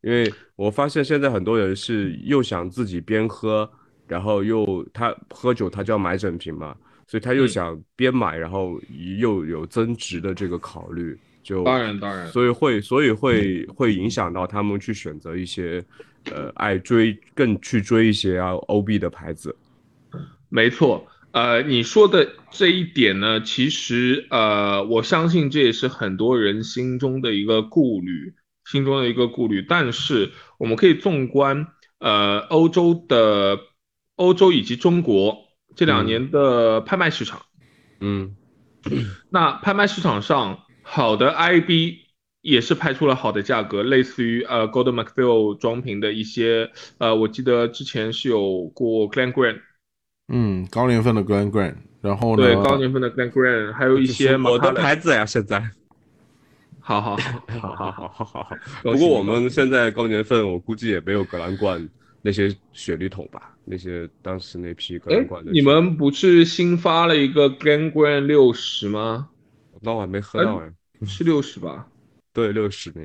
[SPEAKER 1] 因为我发现现在很多人是又想自己边喝，然后又他喝酒他就要买整瓶嘛，所以他又想边买，然后又有增值的这个考虑，就
[SPEAKER 3] 当然当然，
[SPEAKER 1] 所以会所以会会影响到他们去选择一些。呃，爱追更去追一些啊，OB 的牌子，
[SPEAKER 3] 没错。呃，你说的这一点呢，其实呃，我相信这也是很多人心中的一个顾虑，心中的一个顾虑。但是我们可以纵观呃欧洲的欧洲以及中国这两年的拍卖市场，
[SPEAKER 1] 嗯，
[SPEAKER 3] 那拍卖市场上好的 IB 也是拍出了好的价格，类似于呃 Golden McPhail 装瓶的一些，呃，我记得之前是有过 Glen Grant。
[SPEAKER 2] 嗯，高年份的 Glen Grant，然后呢？
[SPEAKER 3] 对，高年份的 Glen Grant，还有一些
[SPEAKER 1] 我的牌子呀，现在。
[SPEAKER 3] 好好
[SPEAKER 1] 好好好好好好 好。不过我们现在高年份，我估计也没有格兰冠那些雪梨桶吧？那些当时那批格兰冠的。
[SPEAKER 3] 你们不是新发了一个 Glen Grant 六十吗？
[SPEAKER 1] 那我还没喝到哎。
[SPEAKER 3] 是六十吧？
[SPEAKER 1] 对，六十那。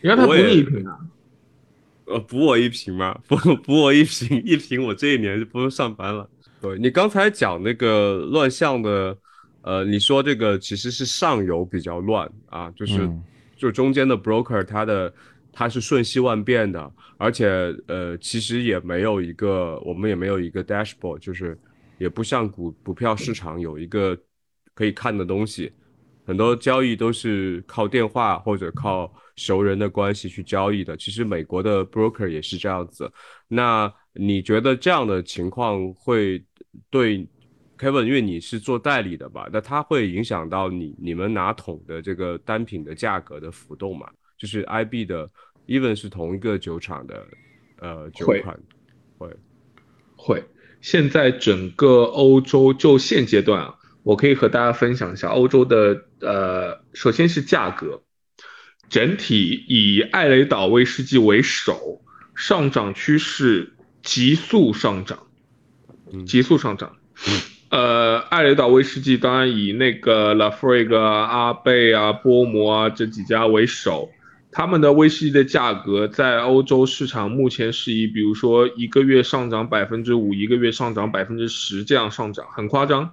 [SPEAKER 3] 你看他补你一瓶啊？
[SPEAKER 1] 呃，补我一瓶吗？补 补我一瓶，一瓶我这一年就不用上班了。对你刚才讲那个乱象的，呃，你说这个其实是上游比较乱啊，就是就中间的 broker 它的它是瞬息万变的，而且呃，其实也没有一个我们也没有一个 dashboard，就是也不像股股票市场有一个可以看的东西，很多交易都是靠电话或者靠熟人的关系去交易的。其实美国的 broker 也是这样子，那。你觉得这样的情况会对 Kevin，因为你是做代理的吧？那它会影响到你你们拿桶的这个单品的价格的浮动嘛？就是 IB 的，even 是同一个酒厂的，呃，酒款会
[SPEAKER 3] 会。现在整个欧洲就现阶段啊，我可以和大家分享一下欧洲的呃，首先是价格，整体以艾雷岛威士忌为首，上涨趋势。急速上涨，急速上涨。呃，艾雷岛威士忌当然以那个 La f r i g 阿贝啊、波摩啊这几家为首，他们的威士忌的价格在欧洲市场目前是以，比如说一个月上涨百分之五，一个月上涨百分之十这样上涨，很夸张，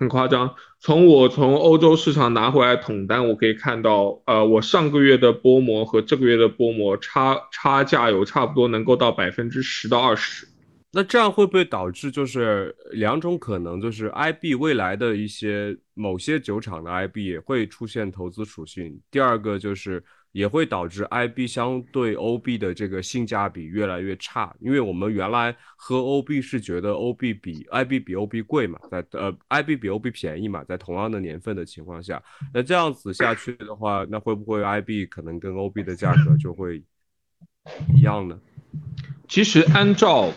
[SPEAKER 3] 很夸张。从我从欧洲市场拿回来桶单，我可以看到，呃，我上个月的波摩和这个月的波摩差差价有差不多能够到百分之十到二十。
[SPEAKER 1] 那这样会不会导致就是两种可能，就是 IB 未来的一些某些酒厂的 IB 也会出现投资属性？第二个就是。也会导致 IB 相对 OB 的这个性价比越来越差，因为我们原来喝 OB 是觉得 OB 比 IB 比 OB 贵嘛，在呃 IB 比 OB 便宜嘛，在同样的年份的情况下，那这样子下去的话，那会不会 IB 可能跟 OB 的价格就会一样呢？
[SPEAKER 3] 其实按照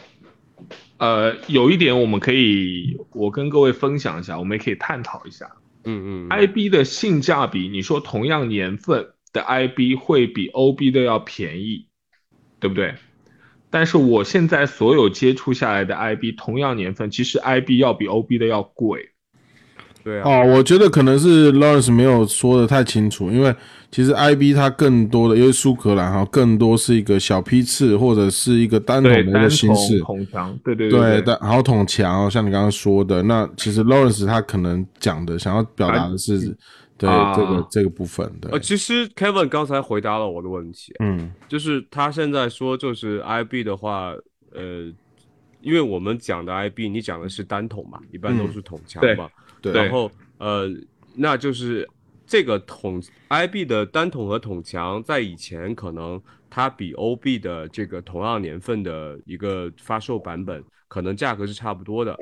[SPEAKER 3] 呃有一点我们可以我跟各位分享一下，我们也可以探讨一下，
[SPEAKER 1] 嗯嗯
[SPEAKER 3] ，IB 的性价比，你说同样年份。的 IB 会比 OB 的要便宜，对不对？但是我现在所有接触下来的 IB，同样年份，其实 IB 要比 OB 的要贵。
[SPEAKER 1] 对啊。
[SPEAKER 2] 哦，我觉得可能是 Lawrence 没有说的太清楚，因为其实 IB 它更多的，因为苏格兰哈更多是一个小批次或者是一个单桶的一个形式，
[SPEAKER 3] 桶墙，对对对，
[SPEAKER 2] 对，然后桶墙，像你刚刚说的，那其实 Lawrence 他可能讲的想要表达的是。对这个这个部分对，
[SPEAKER 1] 呃，其实 Kevin 刚才回答了我的问题，
[SPEAKER 2] 嗯，
[SPEAKER 1] 就是他现在说就是 IB 的话，呃，因为我们讲的 IB，你讲的是单筒嘛，一般都是筒墙嘛，
[SPEAKER 2] 对，
[SPEAKER 1] 然后呃，那就是这个筒 IB 的单筒和筒墙，在以前可能它比 OB 的这个同样年份的一个发售版本。可能价格是差不多的，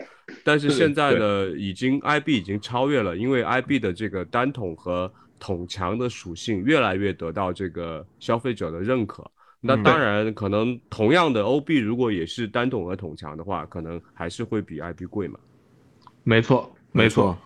[SPEAKER 1] 但是现在呢，已经 IB 已经超越了，因为 IB 的这个单桶和桶强的属性越来越得到这个消费者的认可。那当然，可能同样的 OB 如果也是单桶和桶强的话，可能还是会比 IB 贵嘛。
[SPEAKER 3] 没错，没错，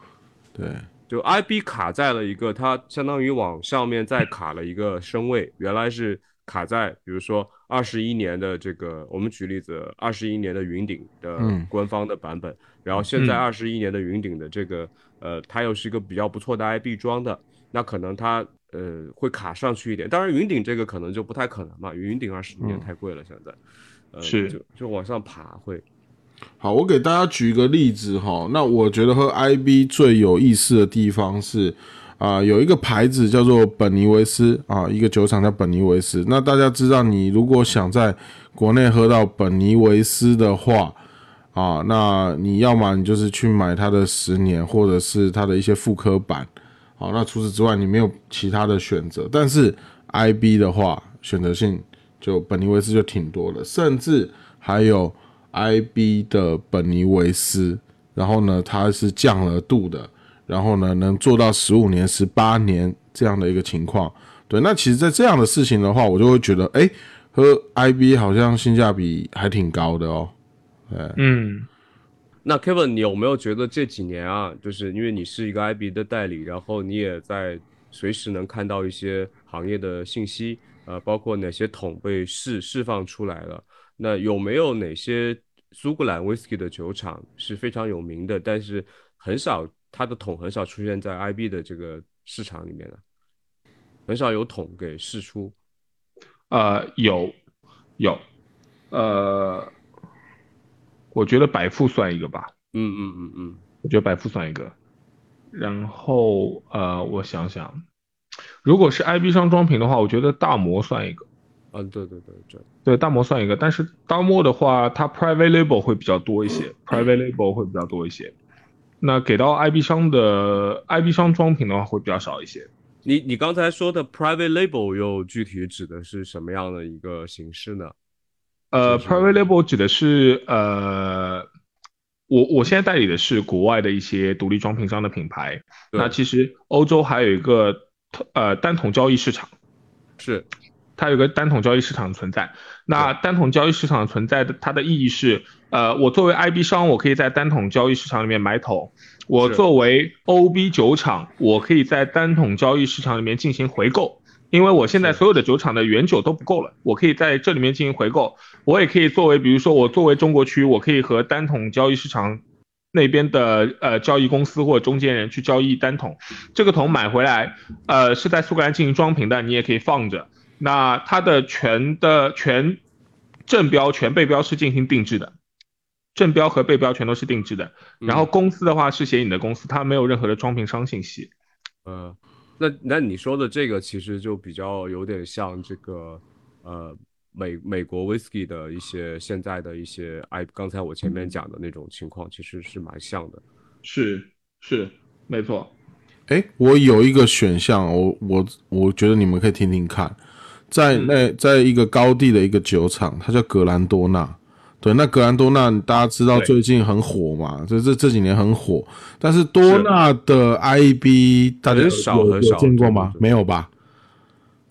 [SPEAKER 2] 对，
[SPEAKER 1] 就 IB 卡在了一个，它相当于往上面再卡了一个身位，原来是。卡在比如说二十一年的这个，我们举例子，二十一年的云顶的官方的版本，然后现在二十一年的云顶的这个，呃，它又是一个比较不错的 IB 装的，那可能它呃会卡上去一点。当然云顶这个可能就不太可能嘛，云顶二十一年太贵了，现在，呃，
[SPEAKER 3] 是
[SPEAKER 1] 就就往上爬会。
[SPEAKER 2] 好，我给大家举一个例子哈，那我觉得和 IB 最有意思的地方是。啊，有一个牌子叫做本尼维斯啊，一个酒厂叫本尼维斯。那大家知道，你如果想在国内喝到本尼维斯的话，啊，那你要么你就是去买它的十年，或者是它的一些复刻版。好，那除此之外你没有其他的选择。但是 IB 的话，选择性就本尼维斯就挺多的，甚至还有 IB 的本尼维斯，然后呢它是降了度的，然后呢能做到十五年、十八年这样的一个情况。对，那其实，在这样的事情的话，我就会觉得，哎，和 IB 好像性价比还挺高的哦。
[SPEAKER 3] 哎嗯，
[SPEAKER 1] 那 Kevin，你有没有觉得这几年啊，就是因为你是一个 IB 的代理，然后你也在随时能看到一些行业的信息，呃，包括哪些桶被释释放出来了？那有没有哪些苏格兰 Whisky 的酒厂是非常有名的，但是很少它的桶很少出现在 IB 的这个市场里面的？很少有桶给试出，
[SPEAKER 3] 呃，有，有，呃，我觉得百富算一个吧。
[SPEAKER 1] 嗯嗯嗯嗯，
[SPEAKER 3] 我觉得百富算一个。然后呃，我想想，如果是 IB 商装瓶的话，我觉得大摩算一个。
[SPEAKER 1] 啊，对对对对，
[SPEAKER 3] 对大摩算一个，但是大摩的话，它 Private Label 会比较多一些，Private Label 会比较多一些。那给到 IB 商的 IB 商装品的话，会比较少一些。
[SPEAKER 1] 你你刚才说的 private label 又具体指的是什么样的一个形式呢？
[SPEAKER 3] 呃，private label 指的是呃，我我现在代理的是国外的一些独立装瓶商的品牌。那其实欧洲还有一个呃单桶交易市场，
[SPEAKER 1] 是
[SPEAKER 3] 它有个单桶交易市场存在。那单桶交易市场存在的它的意义是，呃，我作为 IB 商，我可以在单桶交易市场里面买桶。我作为 OB 酒厂，我可以在单桶交易市场里面进行回购，因为我现在所有的酒厂的原酒都不够了，我可以在这里面进行回购。我也可以作为，比如说我作为中国区，我可以和单桶交易市场那边的呃交易公司或者中间人去交易单桶，这个桶买回来，呃是在苏格兰进行装瓶的，你也可以放着。那它的全的全正标、全背标是进行定制的。正标和背标全都是定制的，然后公司的话是写你的公司，它没有任何的装瓶商信息。
[SPEAKER 1] 呃，那那你说的这个其实就比较有点像这个呃美美国 whisky 的一些现在的一些哎，刚才我前面讲的那种情况，其实是蛮像的。
[SPEAKER 3] 是是没错。
[SPEAKER 2] 哎，我有一个选项，我我我觉得你们可以听听看，在那在一个高地的一个酒厂，它叫格兰多纳。对，那格兰多纳大家知道最近很火嘛，这这这几年很火。但是多纳的 IB 大家很少见过吗？没有吧？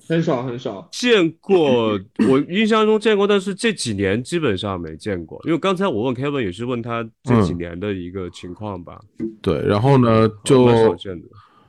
[SPEAKER 3] 很少很少
[SPEAKER 1] 见过，我印象中见过，但是这几年基本上没见过。因为刚才我问 Kevin 也是问他这几年的一个情况吧。
[SPEAKER 2] 对，然后呢就。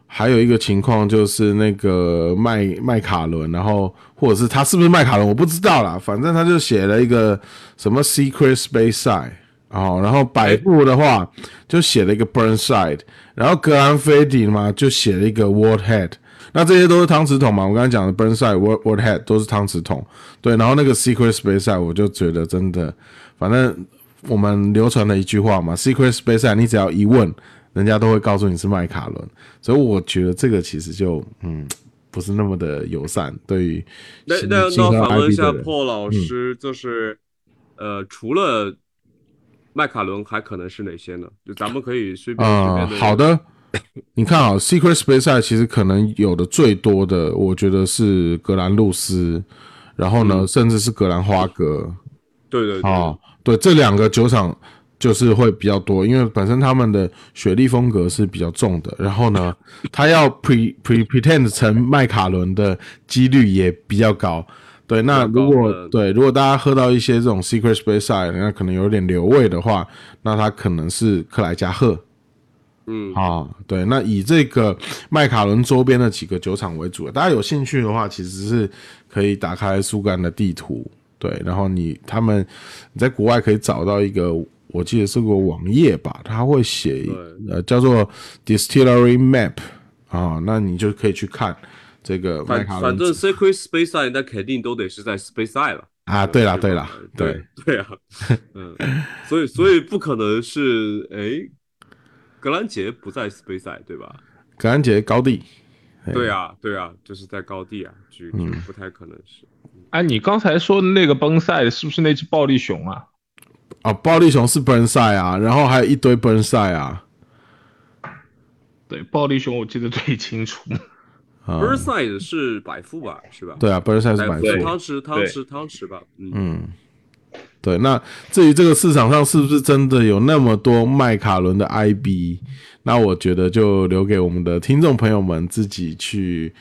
[SPEAKER 2] 还有一个情况就是那个麦麦卡伦，然后或者是他是不是麦卡伦，我不知道啦。反正他就写了一个什么 Secret Space Side，哦，然后百度的话就写了一个 Burnside，然后格兰菲迪嘛就写了一个 Wordhead 那这些都是汤匙桶嘛。我刚才讲的 Burnside、Word Wordhead 都是汤匙桶，对。然后那个 Secret Space Side 我就觉得真的，反正我们流传了一句话嘛，Secret Space Side 你只要一问。人家都会告诉你是麦卡伦，所以我觉得这个其实就嗯不是那么的友善。对于
[SPEAKER 1] 那那那反问一下破老师，就是呃除了麦卡伦还可能是哪些呢？就咱们可以随便
[SPEAKER 2] 啊好的，你看啊，Secret Space 其实可能有的最多的，我觉得是格兰露斯，然后呢，甚至是格兰花格。
[SPEAKER 1] 对对
[SPEAKER 2] 啊，对这两个酒厂。就是会比较多，因为本身他们的雪莉风格是比较重的，然后呢，他要 pre pre pretend 成麦卡伦的几率也比较高。对，那如果对如果大家喝到一些这种 secret space side，那可能有点留味的话，那它可能是克莱加赫。
[SPEAKER 1] 嗯，
[SPEAKER 2] 啊，对，那以这个麦卡伦周边的几个酒厂为主，大家有兴趣的话，其实是可以打开苏格兰的地图，对，然后你他们你在国外可以找到一个。我记得是个网页吧，它会写呃叫做 Distillery Map 啊，那你就可以去看这个。
[SPEAKER 1] 反反正 Secret Space Side 那肯定都得是在 Space Side 了
[SPEAKER 2] 啊。对了对了，对
[SPEAKER 1] 对啊，嗯，所以 所以不可能是哎，格兰杰不在 Space Side 对吧？
[SPEAKER 2] 格兰杰高地。
[SPEAKER 1] 对啊对啊，就是在高地啊，就就不太可能是。
[SPEAKER 3] 哎，你刚才说的那个崩赛是不是那只暴力熊啊？
[SPEAKER 2] 啊，暴力熊是 Burnside 啊，然后还有一堆 Burnside 啊。
[SPEAKER 3] 对，暴力熊我记得最清楚。
[SPEAKER 2] 啊
[SPEAKER 1] Burnside 是百富吧，是吧？
[SPEAKER 2] 对啊，Burnside 是百
[SPEAKER 1] 富
[SPEAKER 2] 富。
[SPEAKER 1] 汤匙汤匙汤匙吧，嗯。
[SPEAKER 2] 嗯，对。那至于这个市场上是不是真的有那么多麦卡伦的 IB，那我觉得就留给我们的听众朋友们自己去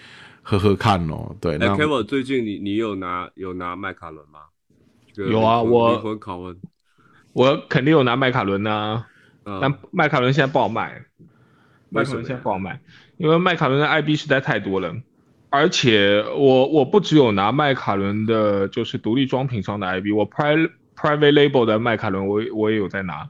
[SPEAKER 2] 喝喝看哦。对，
[SPEAKER 1] 哎
[SPEAKER 2] 那
[SPEAKER 1] ，Kevin，最近你你有拿有拿麦卡伦吗？
[SPEAKER 3] 有啊我
[SPEAKER 1] 灵魂拷问，
[SPEAKER 3] 我肯定有拿麦卡伦呐、
[SPEAKER 1] 嗯。
[SPEAKER 3] 但麦卡伦现在不好卖，麦卡伦现在不好卖，因为麦卡伦的 IB 实在太多了，而且我我不只有拿麦卡伦的，就是独立装品商的 IB，我 private private label 的麦卡伦我我也有在拿，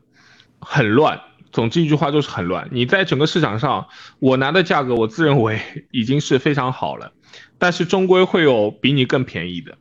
[SPEAKER 3] 很乱。总之一句话就是很乱。你在整个市场上，我拿的价格我自认为已经是非常好了，但是终归会有比你更便宜的，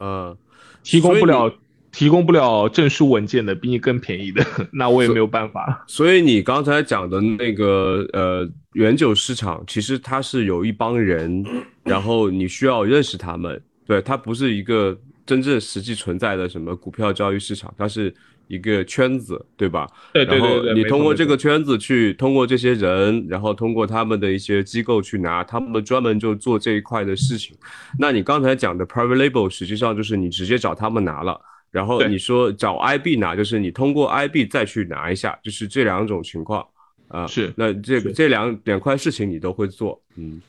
[SPEAKER 1] 嗯，
[SPEAKER 3] 提供不了提供不了证书文件的比你更便宜的，那我也没有办法。
[SPEAKER 1] 所以你刚才讲的那个呃原酒市场，其实它是有一帮人，然后你需要认识他们，对，它不是一个真正实际存在的什么股票交易市场，它是一个圈子，对吧？
[SPEAKER 3] 对对对对，
[SPEAKER 1] 然后你通过这个圈子去，通过这些人，然后通过他们的一些机构去拿，他们专门就做这一块的事情。那你刚才讲的 private label，实际上就是你直接找他们拿了，然后你说找 IB 拿，就是你通过 IB 再去拿一下，就是这两种情况啊。
[SPEAKER 3] 是
[SPEAKER 1] 那这个这两两块事情你都会做，嗯。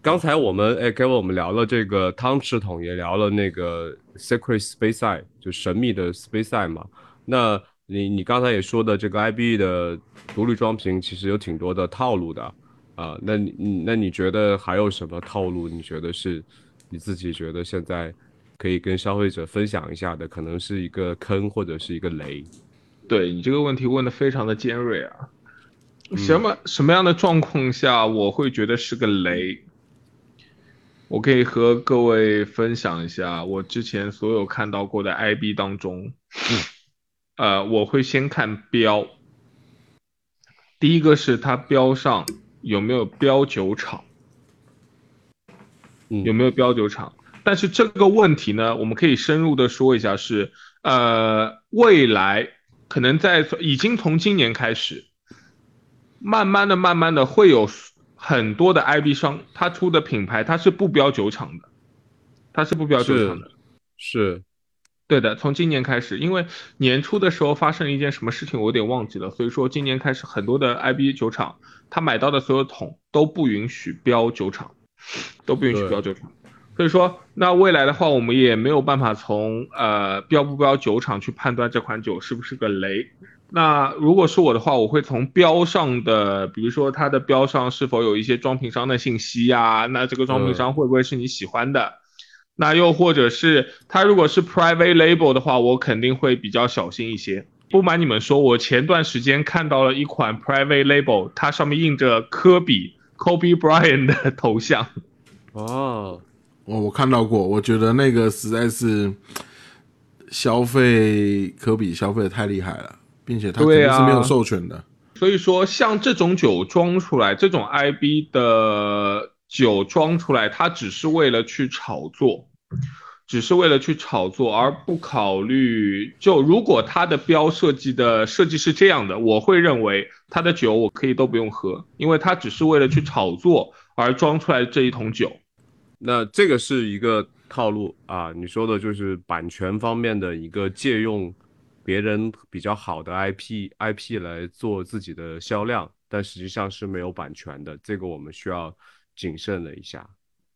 [SPEAKER 1] 刚才我们哎，给我们聊了这个汤匙桶，也聊了那个 Secret Space Side，就神秘的 Space Side 嘛。那你你刚才也说的这个 IB 的独立装瓶，其实有挺多的套路的啊。那你你那你觉得还有什么套路？你觉得是你自己觉得现在可以跟消费者分享一下的，可能是一个坑或者是一个雷？
[SPEAKER 3] 对你这个问题问的非常的尖锐啊。什么什么样的状况下我会觉得是个雷？我可以和各位分享一下我之前所有看到过的 IB 当中，呃，我会先看标。第一个是它标上有没有标酒厂，
[SPEAKER 1] 嗯
[SPEAKER 3] 有没有标酒厂？但是这个问题呢，我们可以深入的说一下是，呃，未来可能在已经从今年开始，慢慢的、慢慢的会有很多的 IB 商，它出的品牌它是不标酒厂的，它是不标酒厂的。
[SPEAKER 1] 是
[SPEAKER 3] 对的，从今年开始，因为年初的时候发生了一件什么事情，我有点忘记了，所以说今年开始很多的 IB 酒厂，他买到的所有桶都不允许标酒厂，都不允许标酒厂。所以说，那未来的话，我们也没有办法从呃标不标酒厂去判断这款酒是不是个雷。那如果是我的话，我会从标上的，比如说它的标上是否有一些装瓶商的信息呀、那这个装瓶商会不会是你喜欢的？那又或者是它如果是 private label 的话，我肯定会比较小心一些。不瞒你们说，我前段时间看到了一款 private label，它上面印着科比 Kobe Bryant 的头像。
[SPEAKER 1] 哦，
[SPEAKER 2] 我我看到过，我觉得那个实在是消费科比消费的太厉害了，并且他肯
[SPEAKER 3] 对啊
[SPEAKER 2] 定是没有授权的。
[SPEAKER 3] 所以说，像这种酒装出来，这种 IB 的酒装出来，它只是为了去炒作，只是为了去炒作，而不考虑就如果它的标设计的设计是这样的，我会认为它的酒我可以都不用喝，因为它只是为了去炒作而装出来这一桶酒。
[SPEAKER 1] 那这个是一个套路啊，你说的就是版权方面的一个借用别人比较好的 IP IP 来做自己的销量，但实际上是没有版权的，这个我们需要谨慎了一下。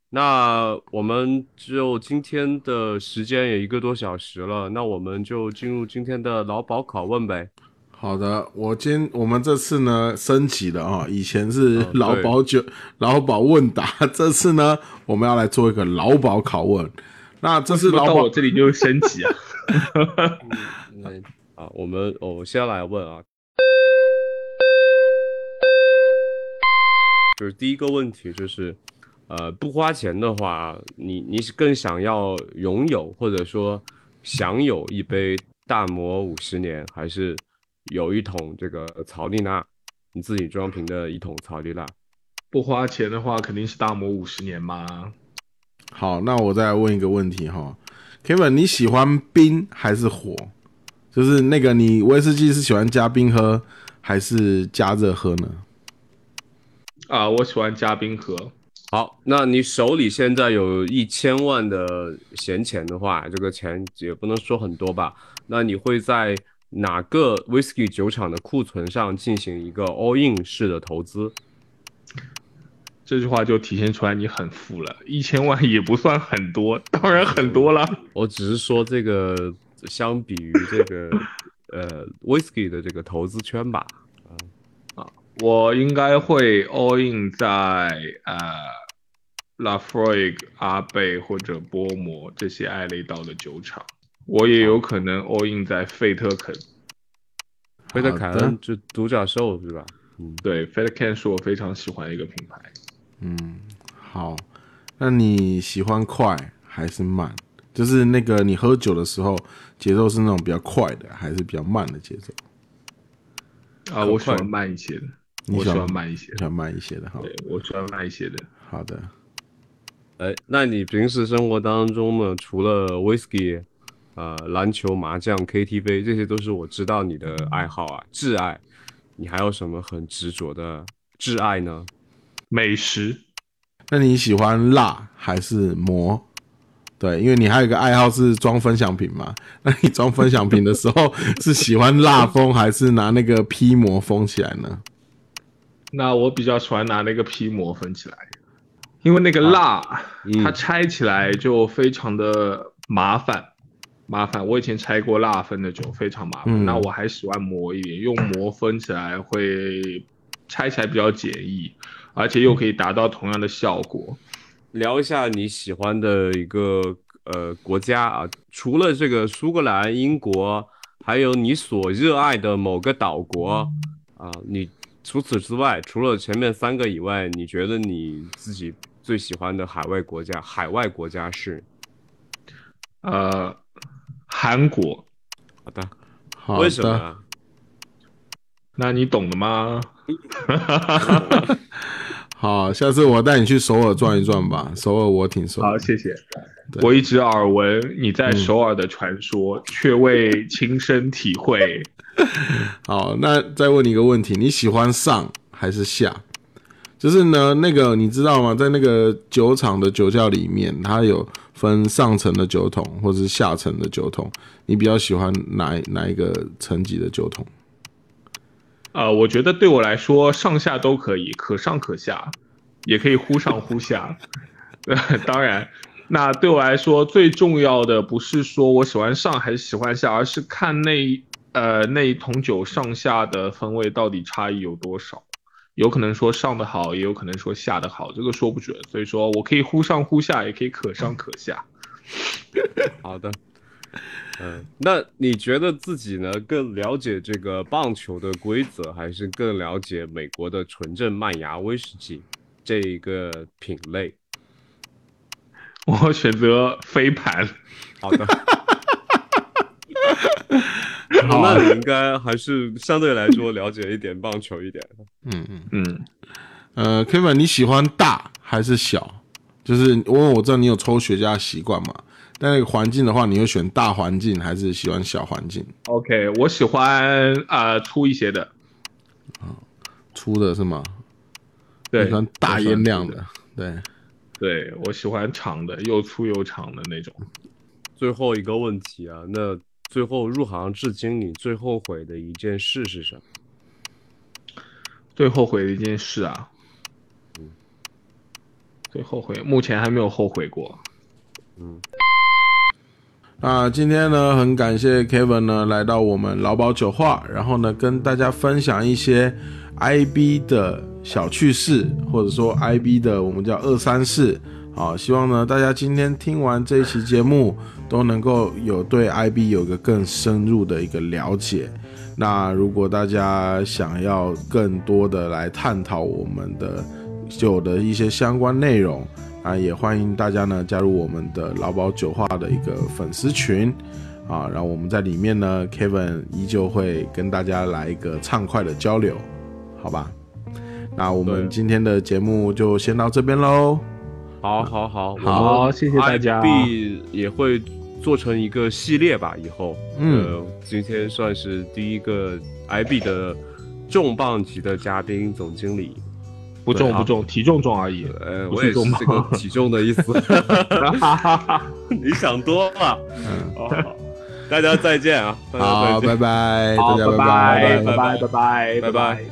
[SPEAKER 1] 那我们就今天的时间也一个多小时了，那我们就进入今天的劳保拷问呗。
[SPEAKER 2] 好的，我今我们这次呢升级了啊，以前是劳保酒、劳保问答，这次呢我们要来做一个劳保拷问。那这次劳保
[SPEAKER 3] 我这里就升级啊。
[SPEAKER 1] 那啊，我们哦我先来问啊，就是第一个问题就是，呃，不花钱的话，你你是更想要拥有或者说享有一杯大摩五十年，还是有一桶这个草丽娜，你自己装瓶的一桶草丽娜？
[SPEAKER 3] 不花钱的话，肯定是大摩五十年嘛。
[SPEAKER 2] 好，那我再问一个问题哈，Kevin，你喜欢冰还是火？就是那个你威士忌是喜欢加冰喝还是加热喝呢？
[SPEAKER 3] 啊，我喜欢加冰喝。
[SPEAKER 1] 好，那你手里现在有一千万的闲钱的话，这个钱也不能说很多吧？那你会在哪个 whisky 酒厂的库存上进行一个 all in 式的投资？
[SPEAKER 3] 这句话就体现出来你很富了，一千万也不算很多，当然很多了。
[SPEAKER 1] 我只是说这个相比于这个 呃 whisky 的这个投资圈吧。
[SPEAKER 3] 啊我应该会 all in 在呃 Lafroig、阿贝或者波摩这些艾雷岛的酒厂，我也有可能 all in 在费特肯。
[SPEAKER 1] 费特凯恩就独角兽是吧？
[SPEAKER 3] 嗯，对，费特肯是我非常喜欢的一个品牌。
[SPEAKER 2] 嗯，好，那你喜欢快还是慢？就是那个你喝酒的时候节奏是那种比较快的，还是比较慢的节奏？
[SPEAKER 3] 啊，我喜欢慢一些的。我喜欢慢一些，
[SPEAKER 2] 喜欢慢一些的哈。
[SPEAKER 3] 对，我喜欢慢一些的。
[SPEAKER 2] 好的。
[SPEAKER 1] 哎，那你平时生活当中呢，除了 whisky，呃，篮球、麻将、KTV，这些都是我知道你的爱好啊，挚爱。你还有什么很执着的挚爱呢？
[SPEAKER 3] 美食。
[SPEAKER 2] 那你喜欢辣还是馍？对，因为你还有一个爱好是装分享品嘛。那你装分享品的时候，是喜欢蜡封还是拿那个披膜封起来呢？
[SPEAKER 3] 那我比较喜欢拿那个批膜封起来，因为那个蜡它拆起来就非常的麻烦，麻烦。我以前拆过蜡封的酒，非常麻烦。那我还喜欢磨一点，用磨分起来会拆起来比较简易，而且又可以达到同样的效果。
[SPEAKER 1] 聊一下你喜欢的一个呃国家啊，除了这个苏格兰、英国，还有你所热爱的某个岛国啊，你。除此之外，除了前面三个以外，你觉得你自己最喜欢的海外国家？海外国家是？
[SPEAKER 3] 呃，韩国。
[SPEAKER 1] 好的，
[SPEAKER 2] 好
[SPEAKER 1] 为什么？
[SPEAKER 3] 那你懂的吗？
[SPEAKER 2] 好，下次我带你去首尔转一转吧。首尔我挺熟。
[SPEAKER 3] 好，谢谢。我一直耳闻你在首尔的传说，却未亲身体会。
[SPEAKER 2] 好，那再问你一个问题：你喜欢上还是下？就是呢，那个你知道吗？在那个酒厂的酒窖里面，它有分上层的酒桶或者是下层的酒桶。你比较喜欢哪哪一个层级的酒桶？
[SPEAKER 3] 呃，我觉得对我来说，上下都可以，可上可下，也可以忽上忽下。当然，那对我来说最重要的不是说我喜欢上还是喜欢下，而是看那。呃，那一桶酒上下的风味到底差异有多少？有可能说上的好，也有可能说下的好，这个说不准。所以说我可以忽上忽下，也可以可上可下。
[SPEAKER 1] 好的，嗯，那你觉得自己呢更了解这个棒球的规则，还是更了解美国的纯正麦芽威士忌这一个品类？
[SPEAKER 3] 我选择飞盘。
[SPEAKER 1] 好的。那你应该还是相对来说了解一点棒球一点。
[SPEAKER 2] 嗯嗯嗯。呃，Kevin，你喜欢大还是小？就是因为我知道你有抽雪茄习惯嘛。但那个环境的话，你会选大环境还是喜欢小环境
[SPEAKER 3] ？OK，我喜欢啊粗一些的。
[SPEAKER 2] 啊，粗的是吗？
[SPEAKER 3] 对，
[SPEAKER 2] 喜欢大烟量的。对，
[SPEAKER 3] 对我喜欢长的，又粗又长的那种。
[SPEAKER 1] 最后一个问题啊，那。最后入行至今，你最后悔的一件事是什么？
[SPEAKER 3] 最后悔的一件事啊，嗯，最后悔，目前还没有后悔过。
[SPEAKER 2] 嗯，那今天呢，很感谢 Kevin 呢来到我们劳保酒话，然后呢跟大家分享一些 IB 的小趣事，或者说 IB 的我们叫二三事。好，希望呢大家今天听完这一期节目。都能够有对 IB 有个更深入的一个了解。那如果大家想要更多的来探讨我们的酒的一些相关内容啊，也欢迎大家呢加入我们的劳保酒话的一个粉丝群啊，然后我们在里面呢，Kevin 依旧会跟大家来一个畅快的交流，好吧？那我们今天的节目就先到这边喽。
[SPEAKER 1] 好，好，好，
[SPEAKER 3] 好，谢谢大家。
[SPEAKER 1] IB 也会做成一个系列吧，以后。
[SPEAKER 2] 嗯，
[SPEAKER 1] 今天算是第一个 IB 的重磅级的嘉宾，总经理。
[SPEAKER 3] 不重不重，体重重而已。
[SPEAKER 1] 呃，我也是这个体重的意思。你想多了。
[SPEAKER 2] 嗯，
[SPEAKER 1] 好，大家再见啊！
[SPEAKER 2] 好，拜拜！大家，
[SPEAKER 3] 拜
[SPEAKER 2] 拜！
[SPEAKER 3] 拜拜！拜拜！
[SPEAKER 1] 拜拜！